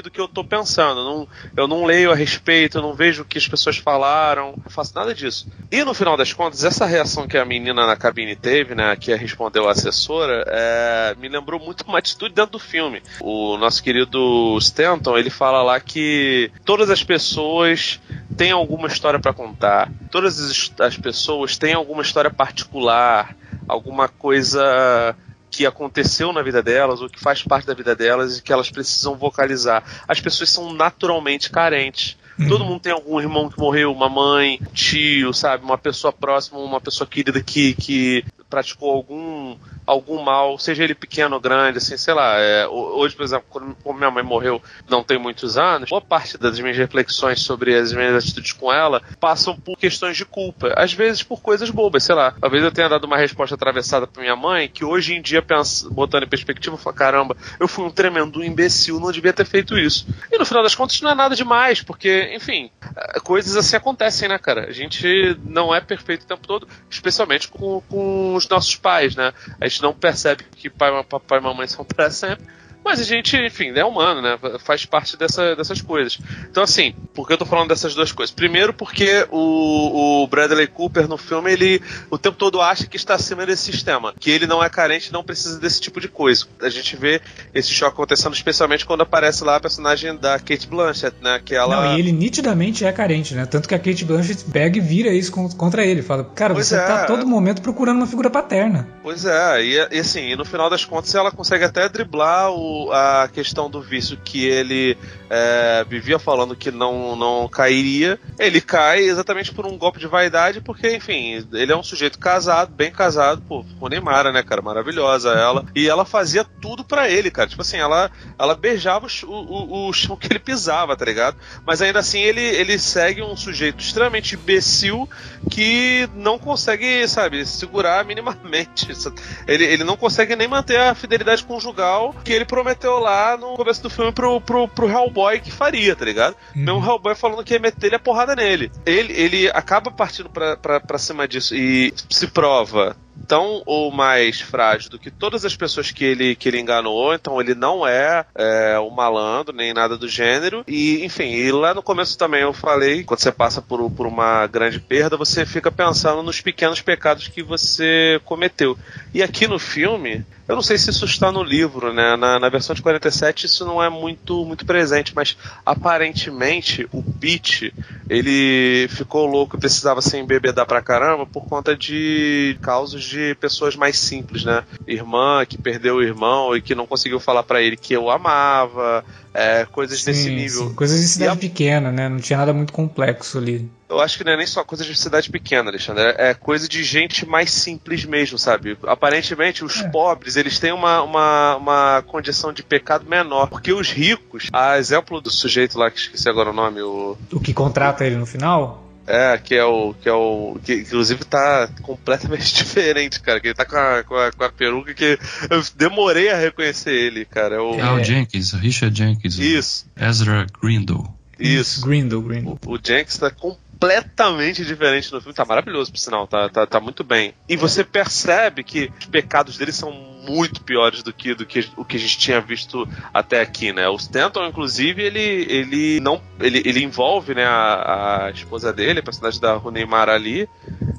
do que eu tô pensando. Não, eu não leio a respeito, eu não vejo o que as pessoas falaram, não faço nada disso. E no final das contas, essa reação que a menina na cabine teve, né, que respondeu a assessora, é, me lembrou muito uma atitude dentro do filme. O nosso querido Stanton, ele fala lá que todas as pessoas têm alguma história para contar, todas as pessoas têm alguma história particular, alguma coisa que aconteceu na vida delas ou que faz parte da vida delas e que elas precisam vocalizar. As pessoas são naturalmente carentes. Uhum. Todo mundo tem algum irmão que morreu, uma mãe, tio, sabe? Uma pessoa próxima, uma pessoa querida que, que praticou algum algum mal, seja ele pequeno ou grande, assim, sei lá. É, hoje, por exemplo, quando minha mãe morreu, não tem muitos anos, boa parte das minhas reflexões sobre as minhas atitudes com ela passam por questões de culpa. Às vezes por coisas bobas, sei lá. Talvez eu tenha dado uma resposta atravessada pra minha mãe, que hoje em dia, penso, botando em perspectiva, eu falo, caramba, eu fui um tremendo imbecil, não devia ter feito isso. E no final das contas não é nada demais, porque, enfim, é, coisas assim acontecem, né, cara? A gente não é perfeito o tempo todo, especialmente com, com os nossos pais, né? A gente não percebe que pai, papai e mamãe são para sempre. Mas a gente, enfim, é humano, né? Faz parte dessa, dessas coisas. Então, assim, por que eu tô falando dessas duas coisas? Primeiro, porque o, o Bradley Cooper no filme, ele o tempo todo acha que está acima desse sistema. Que ele não é carente não precisa desse tipo de coisa. A gente vê esse choque acontecendo, especialmente quando aparece lá a personagem da Kate Blanchett, né? Que ela... Não, e ele nitidamente é carente, né? Tanto que a Kate Blanchett pega e vira isso contra ele. Fala, cara, pois você é. tá a todo momento procurando uma figura paterna. Pois é, e, e assim, e no final das contas ela consegue até driblar o a questão do vício que ele é, vivia falando que não, não cairia, ele cai exatamente por um golpe de vaidade, porque, enfim, ele é um sujeito casado, bem casado, pô, com Neymar, né, cara? Maravilhosa ela. E ela fazia tudo para ele, cara. Tipo assim, ela, ela beijava o, o, o chão que ele pisava, tá ligado? Mas ainda assim ele, ele segue um sujeito extremamente imbecil que não consegue, sabe, segurar minimamente. Ele, ele não consegue nem manter a fidelidade conjugal que ele prometeu lá no começo do filme pro, pro, pro Hellboy que faria, tá ligado? Uhum. Mesmo Hellboy falando que ia meter a porrada nele. Ele, ele acaba partindo pra, pra, pra cima disso e se prova tão ou mais frágil do que todas as pessoas que ele, que ele enganou, então ele não é, é um malandro nem nada do gênero. E, enfim, e lá no começo também eu falei, quando você passa por, por uma grande perda, você fica pensando nos pequenos pecados que você cometeu. E aqui no filme, eu não sei se isso está no livro, né? Na, na, versão de 47 isso não é muito, muito presente, mas aparentemente o Pete ele ficou louco e precisava se embebedar pra caramba por conta de causas de pessoas mais simples, né? Irmã que perdeu o irmão e que não conseguiu falar para ele que eu amava, é, coisas sim, desse nível. Sim. Coisas de cidade a... pequena, né? Não tinha nada muito complexo ali. Eu acho que não é nem só coisa de cidade pequena, Alexandre. É coisa de gente mais simples mesmo, sabe? Aparentemente, os é. pobres, eles têm uma, uma, uma condição de pecado menor. Porque os ricos, a exemplo do sujeito lá, que esqueci agora o nome, o. O que contrata ele no final? É, que é o. Que é o. Que inclusive tá completamente diferente, cara. Que ele tá com a, com a, com a peruca que eu demorei a reconhecer ele, cara. É o, é o Jenkins, Richard Jenkins. Isso. Ezra Grindle. Isso. Grindle, Grindle. O, o Jenkins tá completamente diferente no filme. Tá maravilhoso, por sinal. Tá, tá, tá muito bem. E você percebe que os pecados dele são muito piores do que, do que o que a gente tinha visto até aqui, né? O Stanton, inclusive, ele, ele não ele, ele envolve né, a, a esposa dele, a personagem da Rooney Mara ali,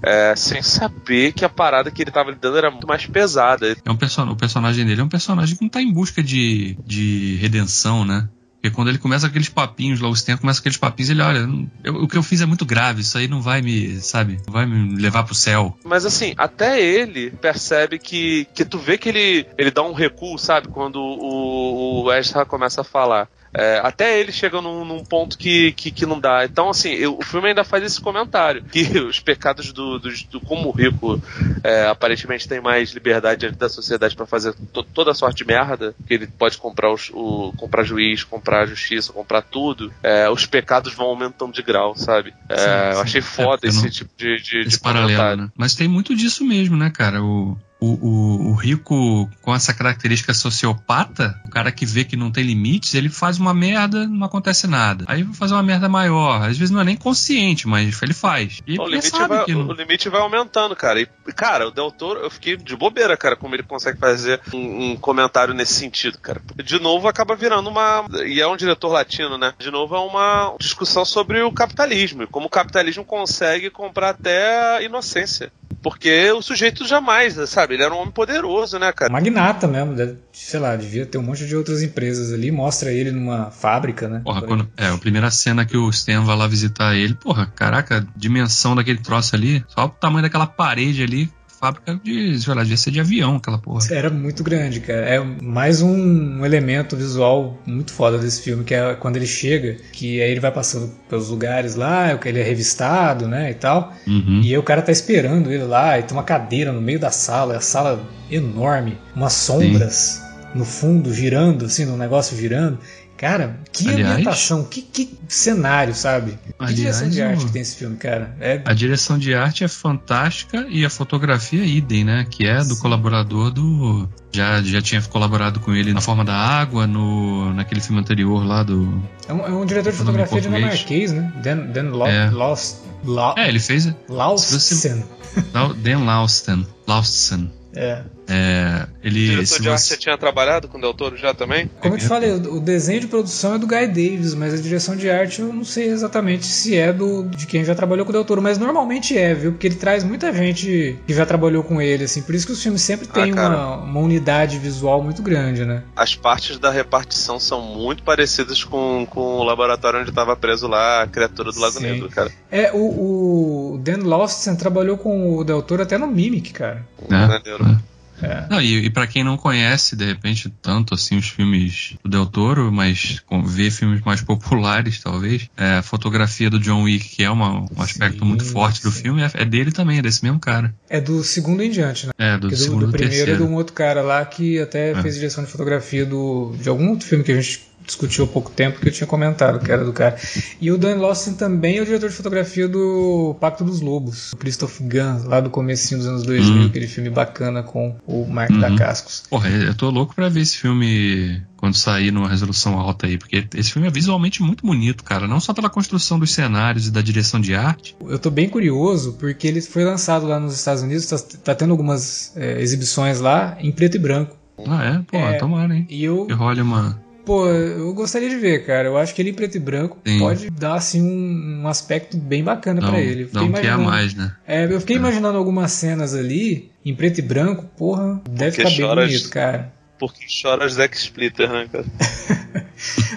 é, sem saber que a parada que ele tava lidando era muito mais pesada. É um person o personagem dele é um personagem que não tá em busca de, de redenção, né? Porque quando ele começa aqueles papinhos lá, o Stan começa aqueles papinhos, ele olha, eu, o que eu fiz é muito grave, isso aí não vai me, sabe, não vai me levar pro céu. Mas assim, até ele percebe que, que tu vê que ele, ele dá um recuo, sabe, quando o, o Ezra começa a falar. É, até ele chega num, num ponto que, que, que, não dá. Então, assim, eu, o filme ainda faz esse comentário: que os pecados do, do, do como o rico é, aparentemente tem mais liberdade da sociedade para fazer to, toda sorte de merda, que ele pode comprar, os, o, comprar juiz, comprar justiça, comprar tudo, é, os pecados vão aumentando de grau, sabe? É, sim, sim. Eu achei foda esse não, tipo de, de, esse de paralelo. Né? Mas tem muito disso mesmo, né, cara? O, o, o, o, rico com essa característica sociopata, o cara que vê que não tem limites, ele faz uma merda, não acontece nada. Aí vai fazer uma merda maior. Às vezes não é nem consciente, mas ele faz. E o, limite vai, não... o limite vai aumentando, cara. E, cara, o Del Toro, eu fiquei de bobeira, cara, como ele consegue fazer um, um comentário nesse sentido, cara. De novo, acaba virando uma. E é um diretor latino, né? De novo, é uma discussão sobre o capitalismo e como o capitalismo consegue comprar até a inocência. Porque o sujeito jamais, sabe? Ele era um homem poderoso, né, cara? Magnata mesmo, sei lá, devia ter um monte de outras empresas ali. Mostra ele numa fábrica, né? Porra, quando, é, a primeira cena que o Stan vai lá visitar ele, porra, caraca, a dimensão daquele troço ali, só o tamanho daquela parede ali, fábrica de, ser de avião, aquela porra. Era muito grande, cara. É mais um elemento visual muito foda desse filme, que é quando ele chega, que aí ele vai passando pelos lugares lá, ele é revistado, né, e tal. Uhum. E aí o cara tá esperando ele lá, e tem uma cadeira no meio da sala, é a sala enorme, umas sombras. Sim. No fundo, girando, assim, no negócio girando. Cara, que aliás, ambientação, que, que cenário, sabe? Que direção de arte que tem esse filme, cara? É... A direção de arte é fantástica e a fotografia é idem, né? Que é do Sim. colaborador do. Já, já tinha colaborado com ele na Forma da Água, no, naquele filme anterior lá do. É um, é um diretor de fotografia dinamarquês, né? Dan, Dan Lo é. Lost. Lo é, ele fez. Lausten. Dan Lausten. Lausten. É. É, ele, o diretor de arte você tinha trabalhado com o Del Toro já também? Como eu te falei, o desenho de produção é do Guy Davis, mas a direção de arte eu não sei exatamente se é do de quem já trabalhou com o Del Toro, mas normalmente é, viu? Porque ele traz muita gente que já trabalhou com ele, assim. Por isso que os filmes sempre têm ah, uma, uma unidade visual muito grande, né? As partes da repartição são muito parecidas com, com o laboratório onde estava preso lá a criatura do Lago Sim. Negro, cara. É, o, o Dan Lostsen trabalhou com o Del Toro até no Mimic, cara. É, é. É. Não, e, e para quem não conhece, de repente, tanto assim os filmes do Del Toro, mas vê filmes mais populares, talvez, é, a fotografia do John Wick, que é uma, um aspecto sim, muito forte sim. do filme, é, é, dele também, é desse mesmo cara. É do segundo em diante, né? É, do, do segundo do primeiro terceiro. é de um outro cara lá que até é. fez direção de fotografia do, de algum outro filme que a gente discutiu há pouco tempo que eu tinha comentado, que era do cara. E o Dan Lawson também é o diretor de fotografia do Pacto dos Lobos, o Christoph Gans, lá do comecinho dos anos 2000, uhum. aquele filme bacana com o Mark uhum. da Cascos. Porra, eu tô louco pra ver esse filme quando sair numa resolução alta aí, porque esse filme é visualmente muito bonito, cara, não só pela construção dos cenários e da direção de arte. Eu tô bem curioso porque ele foi lançado lá nos Estados Unidos, tá, tá tendo algumas é, exibições lá em preto e branco. Ah, é? Pô, é, tomara, hein? E eu... Que role uma Pô, eu gostaria de ver, cara. Eu acho que ele em preto e branco Sim. pode dar assim um, um aspecto bem bacana para ele. Não que é mais, né? É, eu fiquei é. imaginando algumas cenas ali em preto e branco, porra, deve ficar bem bonito, cara. Porque chora Zack Splitter, né, cara?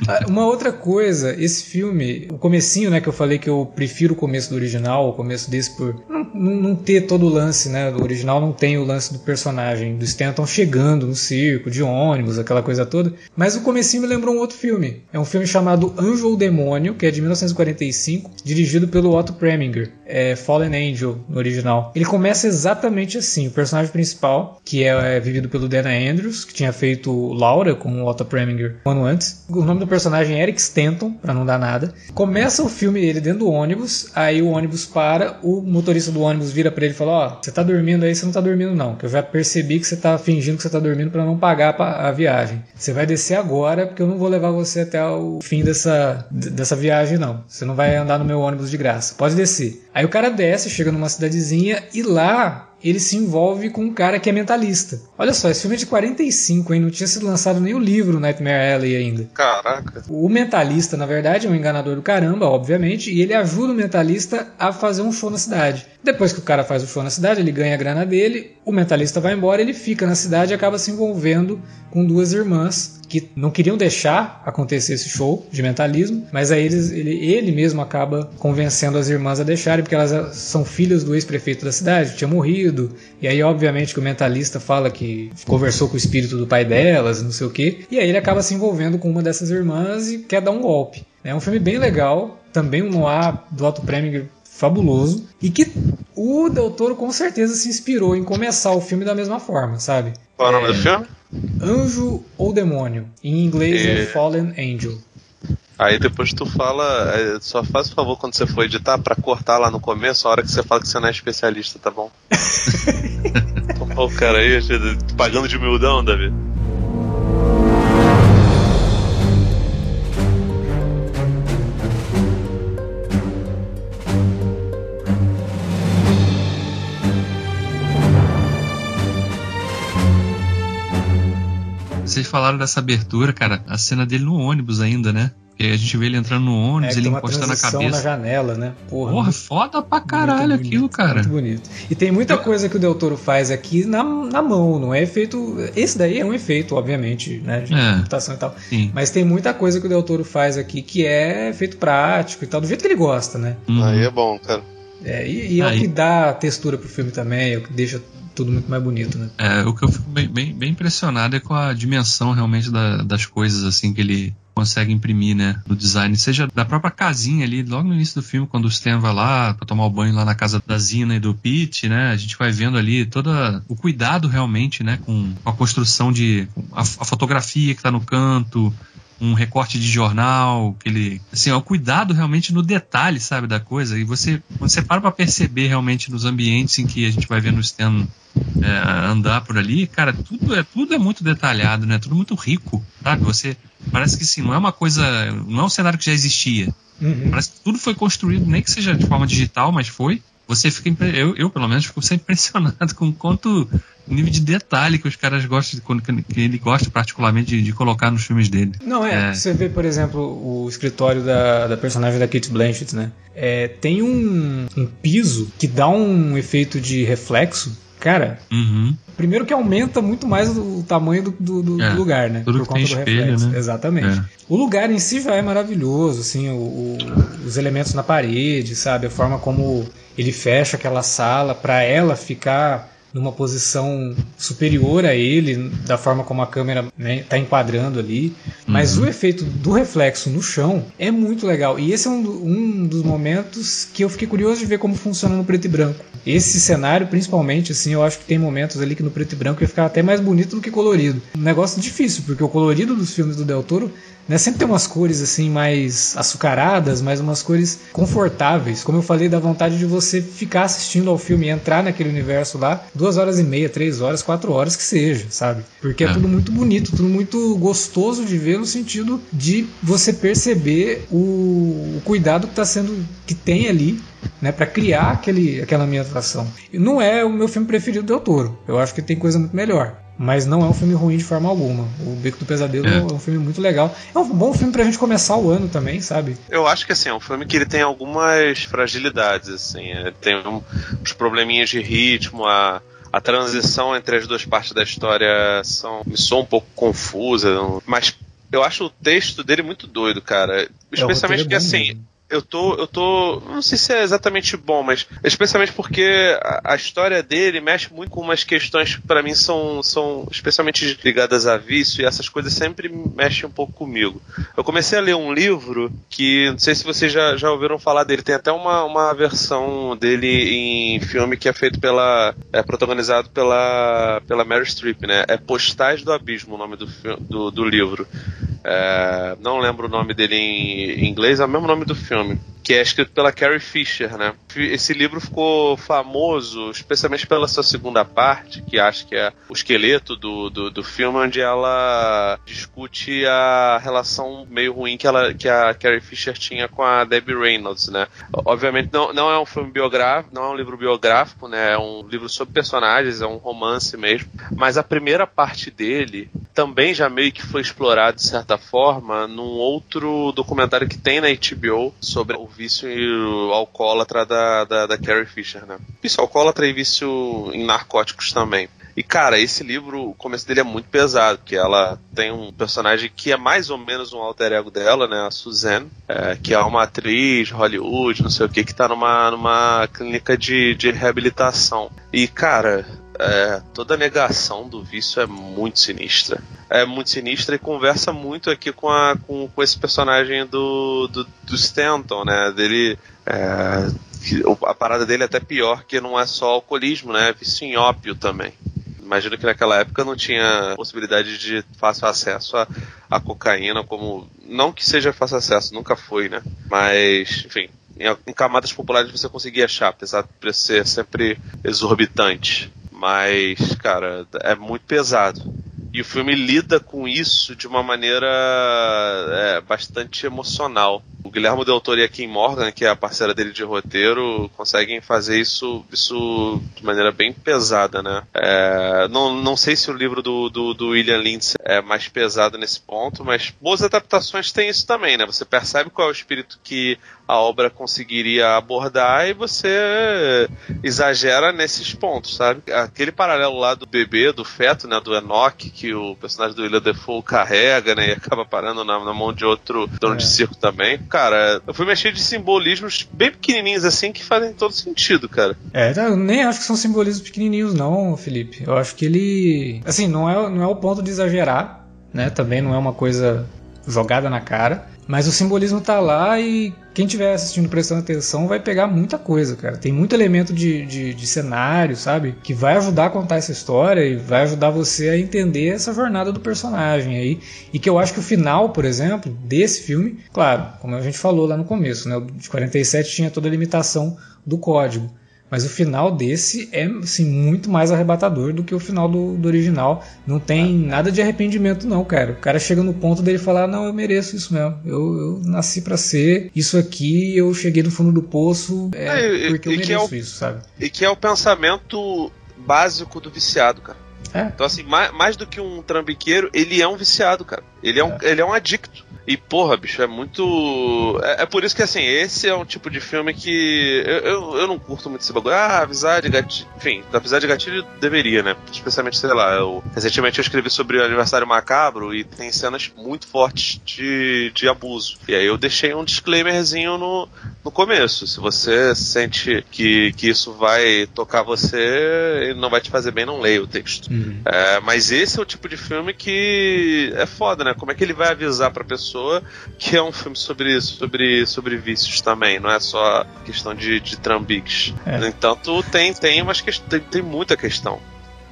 Ah, uma outra coisa, esse filme, o comecinho, né, que eu falei que eu prefiro o começo do original, o começo desse por não, não, ter todo o lance, né, do original não tem o lance do personagem, do Stanton chegando no circo, de ônibus, aquela coisa toda, mas o comecinho me lembrou um outro filme. É um filme chamado Anjo ou Demônio, que é de 1945, dirigido pelo Otto Preminger, é Fallen Angel no original. Ele começa exatamente assim, o personagem principal, que é, é vivido pelo Dana Andrews, que tinha feito Laura com o Otto Preminger um ano antes, o nome do personagem é Eric Stanton, para não dar nada. Começa o filme ele dentro do ônibus, aí o ônibus para, o motorista do ônibus vira para ele e fala: Ó, oh, você tá dormindo aí, você não tá dormindo não, que eu já percebi que você tá fingindo que você tá dormindo para não pagar a viagem. Você vai descer agora, porque eu não vou levar você até o fim dessa, dessa viagem, não. Você não vai andar no meu ônibus de graça. Pode descer. Aí o cara desce, chega numa cidadezinha e lá ele se envolve com um cara que é mentalista. Olha só, esse filme é de 45, hein? Não tinha sido lançado nem o livro Nightmare Alley ainda. Caraca. O mentalista, na verdade, é um enganador do caramba, obviamente, e ele ajuda o mentalista a fazer um show na cidade. Depois que o cara faz o show na cidade, ele ganha a grana dele, o mentalista vai embora, ele fica na cidade e acaba se envolvendo com duas irmãs que não queriam deixar acontecer esse show de mentalismo, mas aí eles, ele, ele mesmo acaba convencendo as irmãs a deixarem, porque elas são filhas do ex-prefeito da cidade, que tinha morrido, e aí obviamente que o mentalista fala que conversou com o espírito do pai delas, não sei o que, e aí ele acaba se envolvendo com uma dessas irmãs e quer dar um golpe. É um filme bem legal, também um noir do Otto Preminger fabuloso e que o Del Toro com certeza se inspirou em começar o filme da mesma forma, sabe? Qual é o nome do filme? Anjo ou Demônio. Em inglês é Fallen Angel. Aí depois tu fala, é, só faz o favor quando você for editar pra cortar lá no começo, a hora que você fala que você não é especialista, tá bom? o cara aí, pagando de humildão, Davi. Vocês falaram dessa abertura, cara, a cena dele no ônibus ainda, né? Porque a gente vê ele entrando no ônibus, É, ele tem uma encostando a transição cabeça. na janela, né? Porra, Porra, foda pra caralho muito aquilo, bonito, cara. Muito bonito. E tem muita coisa que o Del Toro faz aqui na, na mão, não é efeito. Esse daí é um efeito, obviamente, né? De É. computação e tal. Sim. Mas tem muita coisa que o Del Toro faz aqui que é efeito prático e tal, do jeito que ele gosta, né? Uhum. Aí é bom, cara. É, e, e é o que dá textura pro filme também, é o que deixa tudo muito mais bonito, né? É, o que eu fico bem, bem, bem impressionado é com a dimensão realmente da- das coisas assim que ele consegue imprimir, né, no design, seja da própria casinha ali, logo no início do filme, quando o Stan vai lá pra tomar o banho lá na casa da Zina e do Pete, né, a gente vai vendo ali toda o cuidado realmente, né, com a construção de a, a fotografia que tá no canto, um recorte de jornal, que ele, assim, é o cuidado realmente no detalhe, sabe, da coisa. E você, quando você para pra perceber realmente nos ambientes em que a gente vai vendo o Stan é, andar por ali, cara, tudo é, tudo é muito detalhado, né? Tudo muito rico, sabe? Você parece que sim, não é uma coisa, não é um cenário que já existia. Uhum. Parece que tudo foi construído, nem que seja de forma digital, mas foi. Você fica, eu, eu pelo menos fico sempre impressionado com quanto nível de detalhe que os caras gostam, que ele gosta particularmente de, de colocar nos filmes dele. Não, é, É. Você vê, por exemplo, o escritório da, da personagem da Kate Blanchett, né? É, tem um, um piso que dá um efeito de reflexo. Cara, Uhum. primeiro que aumenta muito mais o tamanho do, do- do É, lugar, né? tudo que tem espelho, né? Exatamente. É. O lugar em si já é maravilhoso, assim, o- o- os elementos na parede, sabe? A forma como ele fecha aquela sala para ela ficar numa posição superior a ele, da forma como a câmera está enquadrando ali. Mas Uhum. o efeito do reflexo no chão é muito legal. E esse é um, do- um dos momentos que eu fiquei curioso de ver como funciona no preto e branco. Esse cenário, principalmente, assim, eu acho que tem momentos ali que no preto e branco ia ficar até mais bonito do que colorido. Um negócio difícil, porque o colorido dos filmes do Del Toro né, sempre tem umas cores assim mais açucaradas, mas umas cores confortáveis. Como eu falei, da vontade de você ficar assistindo ao filme e entrar naquele universo lá duas horas e meia, três horas, quatro horas que seja, sabe? Porque é, É. tudo muito bonito, tudo muito gostoso de ver no sentido de você perceber o, o cuidado que tá sendo que tem ali né, para criar aquele, aquela ambientação. E não é o meu filme preferido do Toro. Eu acho que tem coisa muito melhor. Mas não é um filme ruim de forma alguma. O Beco do Pesadelo É. é, um filme muito legal. É um bom filme pra gente começar o ano também, sabe? Eu acho que assim, é um filme que ele tem algumas fragilidades, assim. é, tem um- uns probleminhas de ritmo, a, a transição entre as duas partes da história são, me soa um pouco confusa, mas eu acho o texto dele muito doido, cara. Especialmente roteiro é porque bom assim. mesmo. Eu tô, eu tô. Não sei se é exatamente bom, mas. Especialmente porque a, a história dele mexe muito com umas questões que pra mim são, são especialmente ligadas a vício e essas coisas sempre mexem um pouco comigo. Eu comecei a ler um livro que, não sei se vocês já, já ouviram falar dele, tem até uma, uma versão dele em filme que é feito pela. é protagonizado pela, pela Mary Streep, né? É Postais do Abismo o nome do, do, do livro. É, não lembro o nome dele em, inglês, é o mesmo nome do filme. Que é escrito pela Carrie Fisher, né? Esse livro ficou famoso, especialmente pela sua segunda parte, que acho que é o esqueleto do, do, do filme, onde ela discute a relação meio ruim que, ela, que a Carrie Fisher tinha com a Debbie Reynolds, né? Obviamente não, não é um filme biográfico, não é um livro biográfico, né? É um livro sobre personagens, é um romance mesmo. Mas a primeira parte dele também já meio que foi explorado de certa forma num outro documentário que tem na HBO sobre o vício alcoólatra da, da, da Carrie Fisher, né? Vício alcoólatra e vício em narcóticos também. E, cara, esse livro, o começo dele é muito pesado, que ela tem um personagem que é mais ou menos um alter ego dela, né? A Suzanne, é, que é uma atriz, Hollywood, não sei o que, que tá numa, numa clínica de, de reabilitação. E, cara, é, toda a negação do vício é muito sinistra. É muito sinistra e conversa muito aqui com, a, com, com esse personagem do, do, do Stanton, né? Dele. É, a parada dele é até pior, que não é só alcoolismo, né? É vício em ópio também. Imagino que naquela época não tinha possibilidade de fácil acesso a, a cocaína, como. Não que seja fácil acesso, nunca foi, né? Mas, enfim, em, em camadas populares você conseguia achar, apesar de ser sempre exorbitante. Mas, cara, é muito pesado. E o filme lida com isso de uma maneira é, bastante emocional. O Guilherme Del Toro e a Kim Morgan, que é a parceira dele de roteiro, conseguem fazer isso, isso de maneira bem pesada, né? É, não, não sei se o livro do, do, do, William Lindsay é mais pesado nesse ponto, mas boas adaptações têm isso também, né? Você percebe qual é o espírito que a obra conseguiria abordar e você exagera nesses pontos, sabe? Aquele paralelo lá do bebê, do feto, né, do Enoch, que o personagem do William Defoe carrega, né, e acaba parando na, na mão de outro dono é. de circo também. Cara, eu fui mexer de simbolismos bem pequenininhos assim que fazem todo sentido, cara. É, eu nem acho que são simbolismos pequenininhos não, Felipe. Eu acho que ele, assim, não é, não é o ponto de exagerar, né? Também não é uma coisa jogada na cara. Mas o simbolismo tá lá e quem estiver assistindo prestando atenção vai pegar muita coisa, cara. Tem muito elemento de, de, de, cenário, sabe? Que vai ajudar a contar essa história e vai ajudar você a entender essa jornada do personagem aí. E que eu acho que o final, por exemplo, desse filme, claro, como a gente falou lá no começo, né? O de 47 tinha toda a limitação do código. Mas o final desse é assim, muito mais arrebatador do que o final do, do original. Não tem ah, nada de arrependimento, não, cara. O cara chega no ponto dele falar: Não, eu mereço isso mesmo. Eu, eu nasci para ser isso aqui. Eu cheguei no fundo do poço é, é porque eu mereço é o, isso, sabe? E que é o pensamento básico do viciado, cara. É. Então, assim, mais, mais, do que um trambiqueiro, ele é um viciado, cara. Ele é um, é. ele é um adicto. E, porra, bicho, é muito. É, é, por isso que, assim, esse é um tipo de filme que. Eu, eu, eu não curto muito esse bagulho. Ah, avisar de gatilho. Enfim, avisar de gatilho deveria, né? Especialmente, sei lá, eu... recentemente eu escrevi sobre o aniversário macabro e tem cenas muito fortes de, de abuso. E aí eu deixei um disclaimerzinho no, no começo. Se você sente que, que isso vai tocar você e não vai te fazer bem, não leia o texto. Uhum. É, mas esse é o tipo de filme que é foda, né? Como é que ele vai avisar pra pessoa? Pessoa, que é um filme sobre sobre, sobre vícios também, não é só questão de, de trambiques. É. No entanto, tem, tem, umas tem, tem muita questão.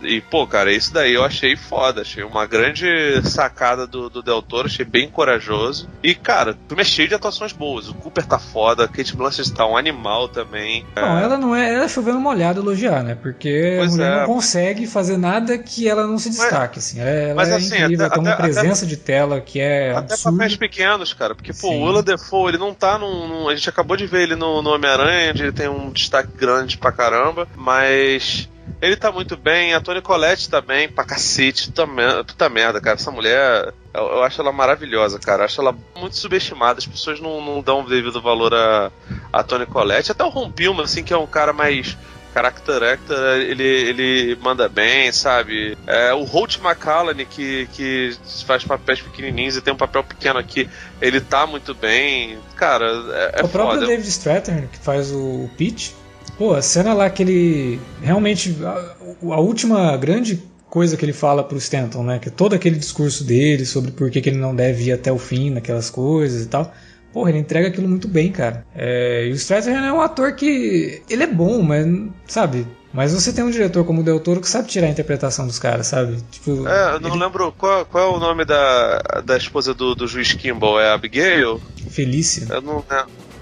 E, pô, cara, isso daí eu achei foda. Achei uma grande sacada do, do Del Toro, achei bem corajoso. E, cara, o filme é cheio de atuações boas. O Cooper tá foda, a Kate Blanchett tá um animal também. Não, é... ela não é. Ela é chovendo molhado elogiar, né? Porque pois a mulher é. não consegue fazer nada que ela não se destaque, mas, assim. Ela, mas, é assim, incrível, até, tem uma até, presença até, de tela que é. Até papéis pequenos, cara. Porque, pô, Sim. o Willa Defoe, ele não tá num, num, A gente acabou de ver ele no, no Homem-Aranha, onde ele tem um destaque grande pra caramba, mas ele tá muito bem, a Toni Collette tá bem, pra cacete. Puta, puta merda, cara. Essa mulher, eu, eu, acho ela maravilhosa, cara. Eu acho ela muito subestimada. As pessoas não, não dão devido valor a, a Toni Collette. Até o Ron Pilman, assim, que é um cara mais character actor, ele, ele manda bem, sabe? É, o Holt McCallany, que, que faz papéis pequenininhos e tem um papel pequeno aqui, ele tá muito bem. Cara, é, é O próprio foda. David Strathairn, que faz o Pete, Pô, a cena lá que ele. Realmente, a, a, última grande coisa que ele fala pro Stanton, né? Que é todo aquele discurso dele sobre por que, que ele não deve ir até o fim naquelas coisas e tal. Porra, ele entrega aquilo muito bem, cara. É, e o Strathern é um ator que. Ele é bom, mas. Sabe? Mas você tem um diretor como o Del Toro que sabe tirar a interpretação dos caras, sabe? Tipo, é, eu não ele... lembro qual, qual, é o nome da, da esposa do, do juiz Kimball. É Abigail? Felícia. Eu não,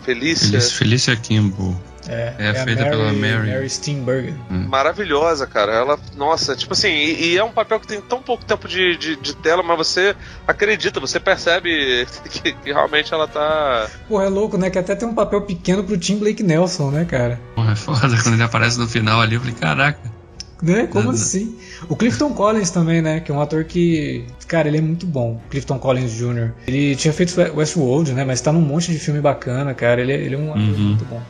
Felícia. Felícia, Felícia Kimball. É, É a feita pela Mary. Mary Steenburgen. Maravilhosa, cara. Ela, nossa, tipo assim, e, e é um papel que tem tão pouco tempo de, de, de tela, mas você acredita, você percebe que, que realmente ela tá. Porra, é louco, né? Que até tem um papel pequeno pro Tim Blake Nelson, né, cara? Porra, é foda quando ele aparece no final ali. Eu falei, caraca. Né? Como Nada. assim? O Clifton Collins também, né? Que é um ator que. Cara, ele é muito bom. Clifton Collins Jr. Ele tinha feito Westworld, né? Mas tá num monte de filme bacana, cara. Ele, é- ele é um ator Uhum. muito bom.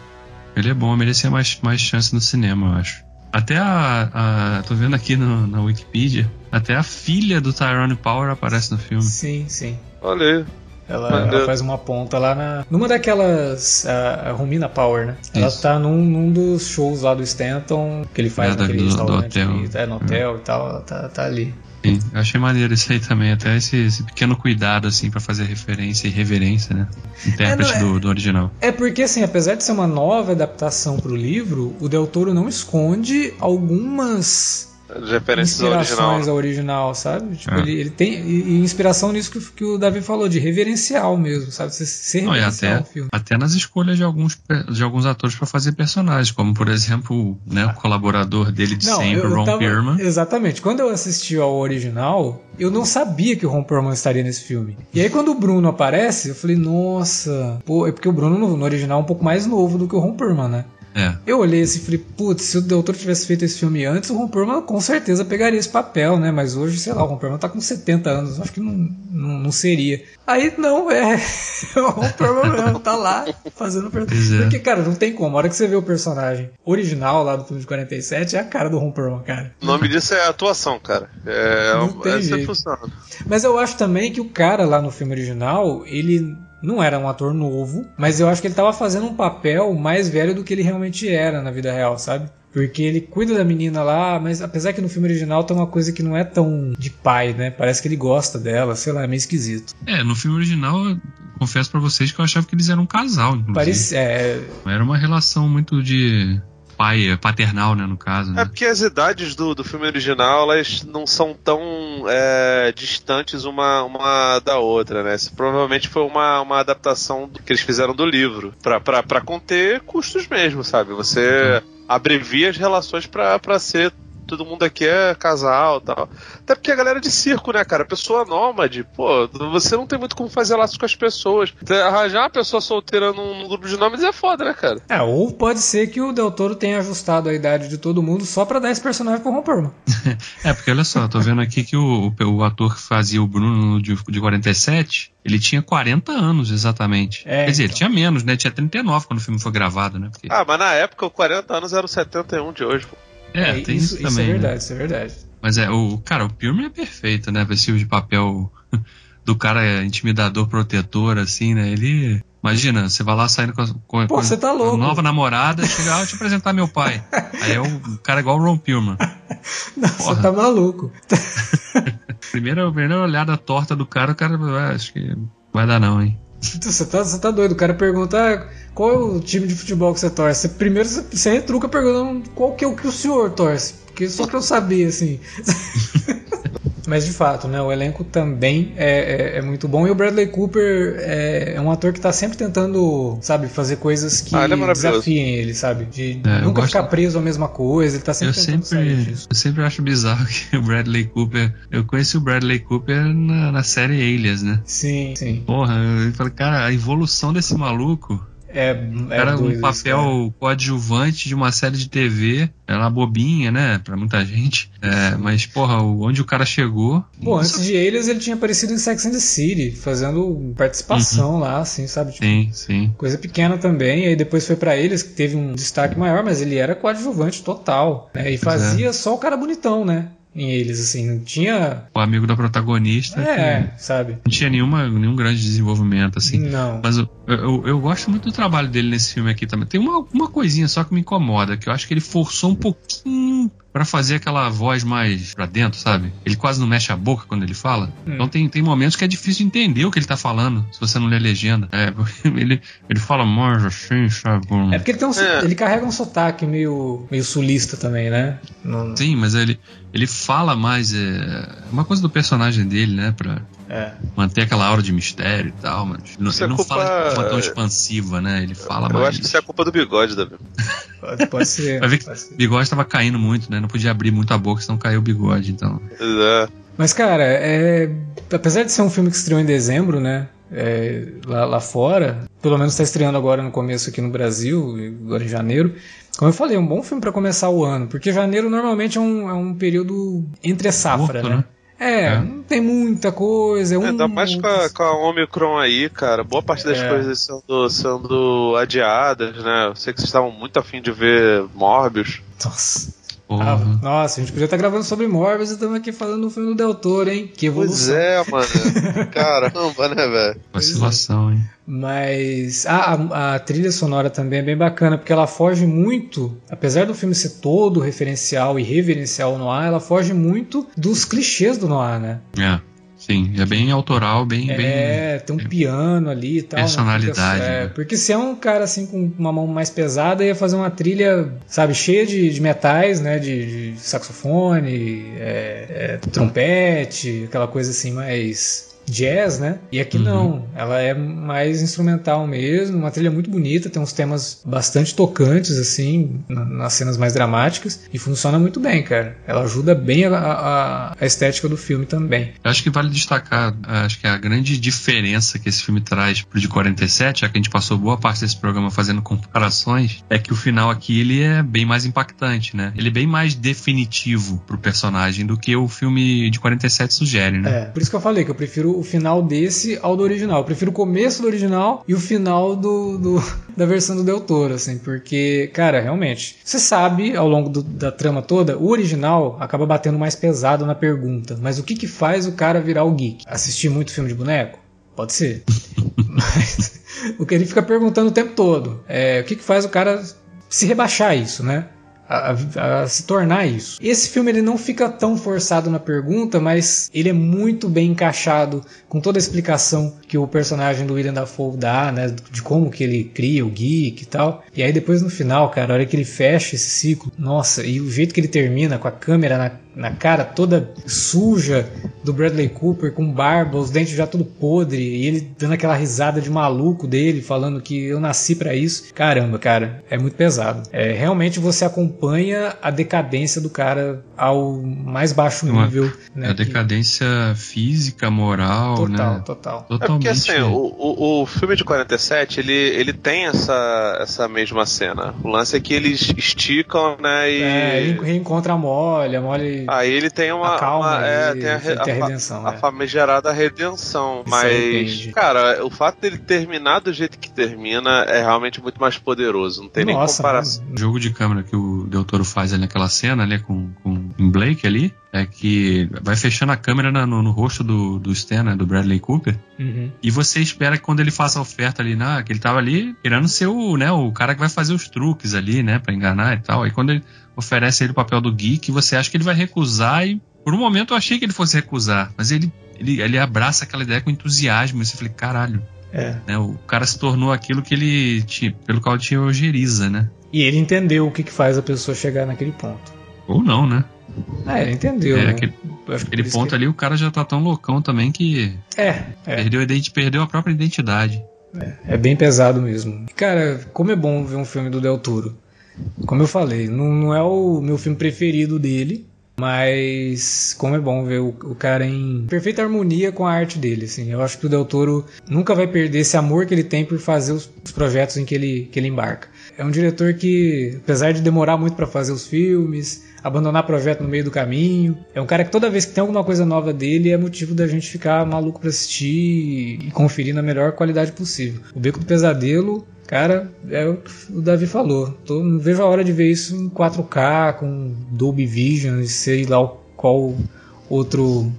Ele é bom, merecia mais, mais chance no cinema, eu acho. Até a. a- tô vendo aqui no- na Wikipedia. Até a filha do Tyrone Power aparece no filme. Sim, sim. Olha aí. Ela, ela faz uma ponta lá na. Numa daquelas. A, a Romina Power, né? Ela Isso. tá num, num dos shows lá do Stanton, que ele faz É, naquele do- do restaurante. hotel. é, no hotel e tal. Ela tá, tá ali. Sim, eu achei maneiro isso aí também. Até esse, esse pequeno cuidado, assim, pra fazer referência e reverência, né? Intérprete É, não, é- do, do original. É porque, assim, apesar de ser uma nova adaptação pro livro, o Del Toro não esconde algumas De referências ao original. inspirações ao original, sabe? Tipo, É. ele, ele tem e, e inspiração nisso que, que o Davi falou, de reverencial mesmo, sabe? Ser, ser Não, até, o filme. até nas escolhas de alguns, de alguns atores pra fazer personagens, como por exemplo né, o colaborador dele de sempre, o Ron tava- Perlman. Exatamente. Quando eu assisti ao original, eu não sabia que o Ron Perlman estaria nesse filme. E aí quando o Bruno aparece, eu falei, nossa, pô, é porque o Bruno no, no original é um pouco mais novo do que o Ron Perlman, né? É, Eu olhei assim e falei, putz, se o Doutor tivesse feito esse filme antes, o Ron Perlman com certeza pegaria esse papel, né? Mas hoje, sei lá, o Ron Perlman tá com 70 anos, acho que não, não, não seria. Aí, não, é o Ron Perlman mesmo, tá lá fazendo o Pois é. personagem. Porque, cara, não tem como. A hora que você vê o personagem original lá do filme de 47, é a cara do Ron Perlman, cara. O nome disso é atuação, cara. É, Não tem é assim que jeito. funciona. Mas eu acho também que o cara lá no filme original, ele não era um ator novo, mas eu acho que ele tava fazendo um papel mais velho do que ele realmente era na vida real, sabe? Porque ele cuida da menina lá, mas apesar que no filme original tem uma coisa que não é tão de pai, né? Parece que ele gosta dela, sei lá, é meio esquisito. é, no filme original, eu confesso pra vocês que eu achava que eles eram um casal, inclusive. Parece, é, Era uma relação muito de pai, paternal, né, no caso. É Né? porque as idades do, do filme original elas não são tão é, distantes uma, uma da outra, né? Isso provavelmente foi uma, uma adaptação que eles fizeram do livro pra conter custos mesmo, sabe? Você abrevia as relações pra ser todo mundo aqui é casal e tal. Até porque a galera é de circo, né, cara? Pessoa nômade, pô, você não tem muito como fazer laços com as pessoas. Arranjar uma pessoa solteira num, grupo de nômades é foda, né, cara? é, ou pode ser que o Del Toro tenha ajustado a idade de todo mundo só pra dar esse personagem pro Ron Perlman. É, porque olha só, tô vendo aqui que o, o, o ator que fazia o Bruno de, de 47, ele tinha 40 anos exatamente. É, Quer dizer, ele então. tinha menos, né? Tinha 39 quando o filme foi gravado, né? Porque- Ah, mas na época, os 40 anos eram 71 de hoje, pô. É, tem isso, isso, também. é né? verdade, isso é verdade. Mas é, o cara, o Pilmer é perfeito, né? Esse tipo de papel do cara intimidador, protetor, assim, né? Ele. Imagina, você vai lá saindo com a, com, Pô, com você tá a nova namorada, chega, ah, eu te apresentar meu pai. Aí é o cara igual o Ron Pilman. Nossa, Porra. tá maluco. Primeira, primeira olhada torta do cara, o cara, ah, acho que vai dar não, hein? Você tá, você tá doido. O cara pergunta ah, qual é o time de futebol que você torce. Primeiro você, você retruca perguntando qual que é o que o senhor torce. Porque só pra eu saber, assim. Mas de fato, né? O elenco também é, é- é muito bom. E o Bradley Cooper é, é um ator que tá sempre tentando, sabe, fazer coisas que Ah, ele é desafiem ele, sabe? De É, eu nunca gosto- ficar preso à mesma coisa. Ele tá Eu sempre tentando sair sempre, disso. eu sempre acho bizarro que o Bradley Cooper. Eu conheci o Bradley Cooper na, na série Alias, né? Sim, sim. Porra, eu falei, cara, a evolução desse maluco. É, é era um isso, papel cara. coadjuvante de uma série de TV. Era uma bobinha, né? Pra muita gente. É, mas, porra, onde o cara chegou. Nossa, antes de eles, ele tinha aparecido em Sex and the City, fazendo participação lá, assim, sabe? Tipo, Sim, sim. Coisa pequena também, aí depois foi pra eles, que teve um destaque maior, mas ele era coadjuvante total, né? E fazia só o cara bonitão, né? Em eles, assim, não tinha. O amigo da protagonista. É, sabe? Não tinha nenhuma, nenhum grande desenvolvimento, assim. Não. Mas eu, eu, eu gosto muito do trabalho dele nesse filme aqui também. Tem uma, uma coisinha só que me incomoda, que eu acho que ele forçou um pouquinho pra fazer aquela voz mais pra dentro, sabe? Ele quase não mexe a boca quando ele fala. Hum. Então tem, tem momentos que é difícil de entender o que ele tá falando, se você não lê a legenda. É, porque ele, ele fala mais assim, sabe? É porque ele tem um, so- É. ele carrega um sotaque meio, meio sulista também, né? Não- Sim, mas ele, ele fala mais. É, uma coisa do personagem dele, né? Pra, É. Manter aquela aura de mistério e tal, mas não, Isso é ele não culpa- fala de forma tão expansiva, né? Ele fala Eu mais. acho que isso é a culpa do bigode, Davi. Pode, pode ser. Vai ver que o bigode tava caindo muito, né? Não podia abrir muito a boca, senão caiu o bigode, então. É. Mas, cara, é... apesar de ser um filme que estreou em dezembro, né? é, lá, lá fora, pelo menos está estreando agora no começo aqui no Brasil, agora em janeiro. Como eu falei, é um bom filme para começar o ano, porque janeiro normalmente é um, é um período entre safra, Curto, né? né? É, É. não tem muita coisa. É um, Ainda mais com a, com a Omicron aí, cara. Boa parte das É. coisas sendo, sendo adiadas, né? Eu sei que vocês estavam muito afim de ver Morbius. Nossa. Porra. Ah, nossa, a gente podia estar gravando sobre Morbius e estamos aqui falando do filme do Del Toro, hein? Que Pois evolução. é, mano. Caramba, né, velho? Vacilação, hein? Mas a, a- a trilha sonora também é bem bacana, porque ela foge muito, apesar do filme ser todo referencial e reverencial no ar, ela foge muito dos clichês do noir, né? É. Sim, é bem autoral, bem. bem... É, tem um piano ali e tal. uma Personalidade, trilha- é, né? Porque se é um cara assim com uma mão mais pesada, ia fazer uma trilha, sabe, cheia de, de metais, né? De, de saxofone, é, é, trompete, aquela coisa assim mais jazz, né? E aqui Uhum. não, ela é mais instrumental mesmo, uma trilha muito bonita, tem uns temas bastante tocantes, assim, na- nas cenas mais dramáticas, e funciona muito bem, cara. Ela ajuda bem a, a- a estética do filme também. Eu acho que vale destacar, acho que a grande diferença que esse filme traz pro de 47, já que a gente passou boa parte desse programa fazendo comparações, é que o final aqui ele é bem mais impactante, né? Ele é bem mais definitivo pro personagem do que o filme de 47 sugere, né? É, por isso que eu falei que eu prefiro o final desse ao do original. Eu prefiro o começo do original e o final do, do- da versão do Del Toro, assim, porque, cara, realmente, você sabe ao longo do- da trama toda, o original acaba batendo mais pesado na pergunta. Mas o que que faz o cara virar o geek? Assistir muito filme de boneco? Pode ser. Mas o que ele fica perguntando o tempo todo é o que que faz o cara se rebaixar isso, né? A, a- a se tornar isso. Esse filme ele não fica tão forçado na pergunta, mas ele é muito bem encaixado com toda a explicação que o personagem do William Dafoe dá, né, de como que ele cria o geek e tal. E aí depois no final, cara, a hora que ele fecha esse ciclo, nossa, e o jeito que ele termina com a câmera na, na cara toda suja do Bradley Cooper com barba, os dentes já tudo podre, e ele dando aquela risada de maluco dele, falando que eu nasci pra isso. Caramba, cara, é muito pesado. É, realmente você acompanha a decadência do cara ao mais baixo Uma- nível. Né, a que- decadência física, moral, total, né? total. É porque assim, o, o, o filme de 47, ele, ele tem essa, essa mesma cena. O lance é que eles esticam, né? E. É, ele reencontra a Molly, a Molly Aí ele tem uma. acalma uma- é, ele, tem a, tem a a redenção. a é. famigerada redenção. Se Mas, cara, o fato dele terminar do jeito que termina é realmente muito mais poderoso. Não tem nem Nossa, comparação. mano. O jogo de câmera que o Del Toro faz ali naquela cena ali com, com Blake ali é que vai fechando a câmera no, no rosto do, do Stan, né, do Bradley Cooper, Uhum. e você espera que quando ele faça a oferta ali, na, que ele tava ali querendo ser o, né, o cara que vai fazer os truques ali, né, pra enganar e tal. Aí quando ele oferece ele o papel do geek, você acha que ele vai recusar e por um momento eu achei que ele fosse recusar, mas ele, ele, ele abraça aquela ideia com entusiasmo. E você falei, caralho, É. né, o cara se tornou aquilo que ele tinha, pelo qual tinha ojeriza, né? E ele entendeu o que, que faz a pessoa chegar naquele ponto. Ou não, né? É, ele entendeu. É, né? aquele- Aquele ponto que- ali, o cara já tá tão loucão também que É, é. perdeu, a perdeu a própria identidade. É bem pesado mesmo. Cara, como é bom ver um filme do Del Toro. Como eu falei, não, não é o meu filme preferido dele, mas como é bom ver o, o cara em perfeita harmonia com a arte dele. Assim. Eu acho que o Del Toro nunca vai perder esse amor que ele tem por fazer os, os projetos em que ele, que ele embarca. É um diretor que, apesar de demorar muito para fazer os filmes, abandonar projeto no meio do caminho, é um cara que toda vez que tem alguma coisa nova dele é motivo da gente ficar maluco pra assistir e conferir na melhor qualidade possível. O Beco do Pesadelo, cara, é o que o Davi falou. Tô, não vejo a hora de ver isso em 4K, com Dolby Vision e sei lá qual outro.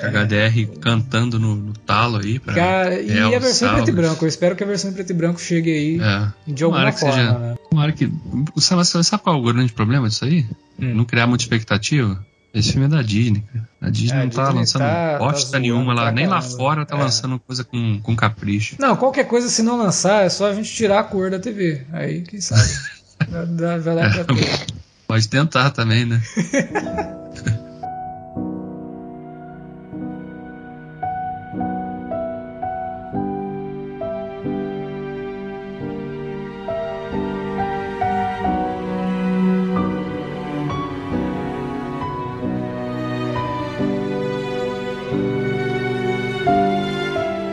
HDR cantando no, no talo aí. Pra Cara, e a versão em preto e branco. Eu espero que a versão em preto e branco chegue aí É. de alguma forma. seja- né? Tomara que. Sabe, sabe qual é o grande problema disso aí? Hum. Não criar muita expectativa? Esse filme é da Disney, cara. A Disney É, não tá Disney lançando tá- tá bosta zoando nenhuma lá, nem lá fora tá É. lançando coisa com, com capricho. Não, qualquer coisa, se não lançar, é só a gente tirar a cor da TV. Aí, quem sabe? Vai vai dar pra ter. Pode tentar também, né?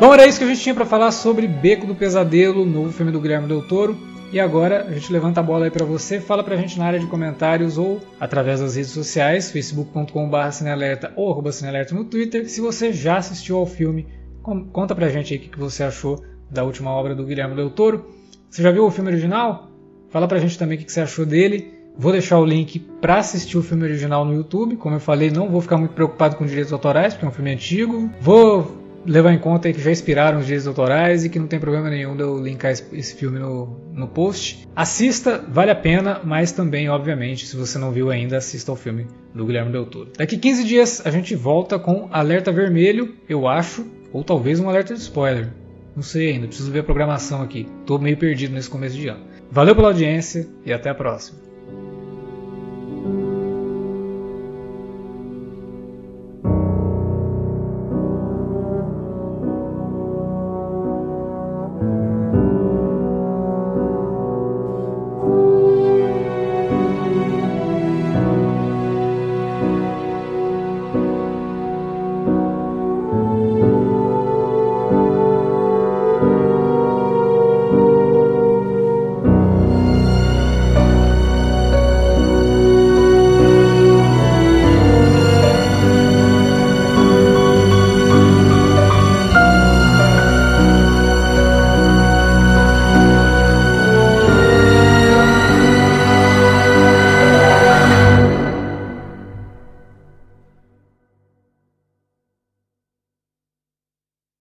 Bom, era isso que a gente tinha para falar sobre Beco do Pesadelo, novo filme do Guilherme Del Toro. E agora a gente levanta a bola aí para você, fala pra gente na área de comentários ou através das redes sociais, facebook.com.br ou arroba no Twitter. Se você já assistiu ao filme, conta pra gente aí o que você achou da última obra do Guilherme Del Toro. Você já viu o filme original? Fala pra gente também o que você achou dele. Vou deixar o link para assistir o filme original no YouTube. Como eu falei, não vou ficar muito preocupado com direitos autorais, porque é um filme antigo. Vou levar em conta que já expiraram os direitos autorais e que não tem problema nenhum de eu linkar esse filme no, no post. Assista, vale a pena, mas também, obviamente, se você não viu ainda, assista ao filme do Guilherme Del Toro. Daqui 15 dias a gente volta com Alerta Vermelho, eu acho, ou talvez um alerta de spoiler. Não sei ainda, preciso ver a programação aqui. Tô meio perdido nesse começo de ano. Valeu pela audiência e até a próxima.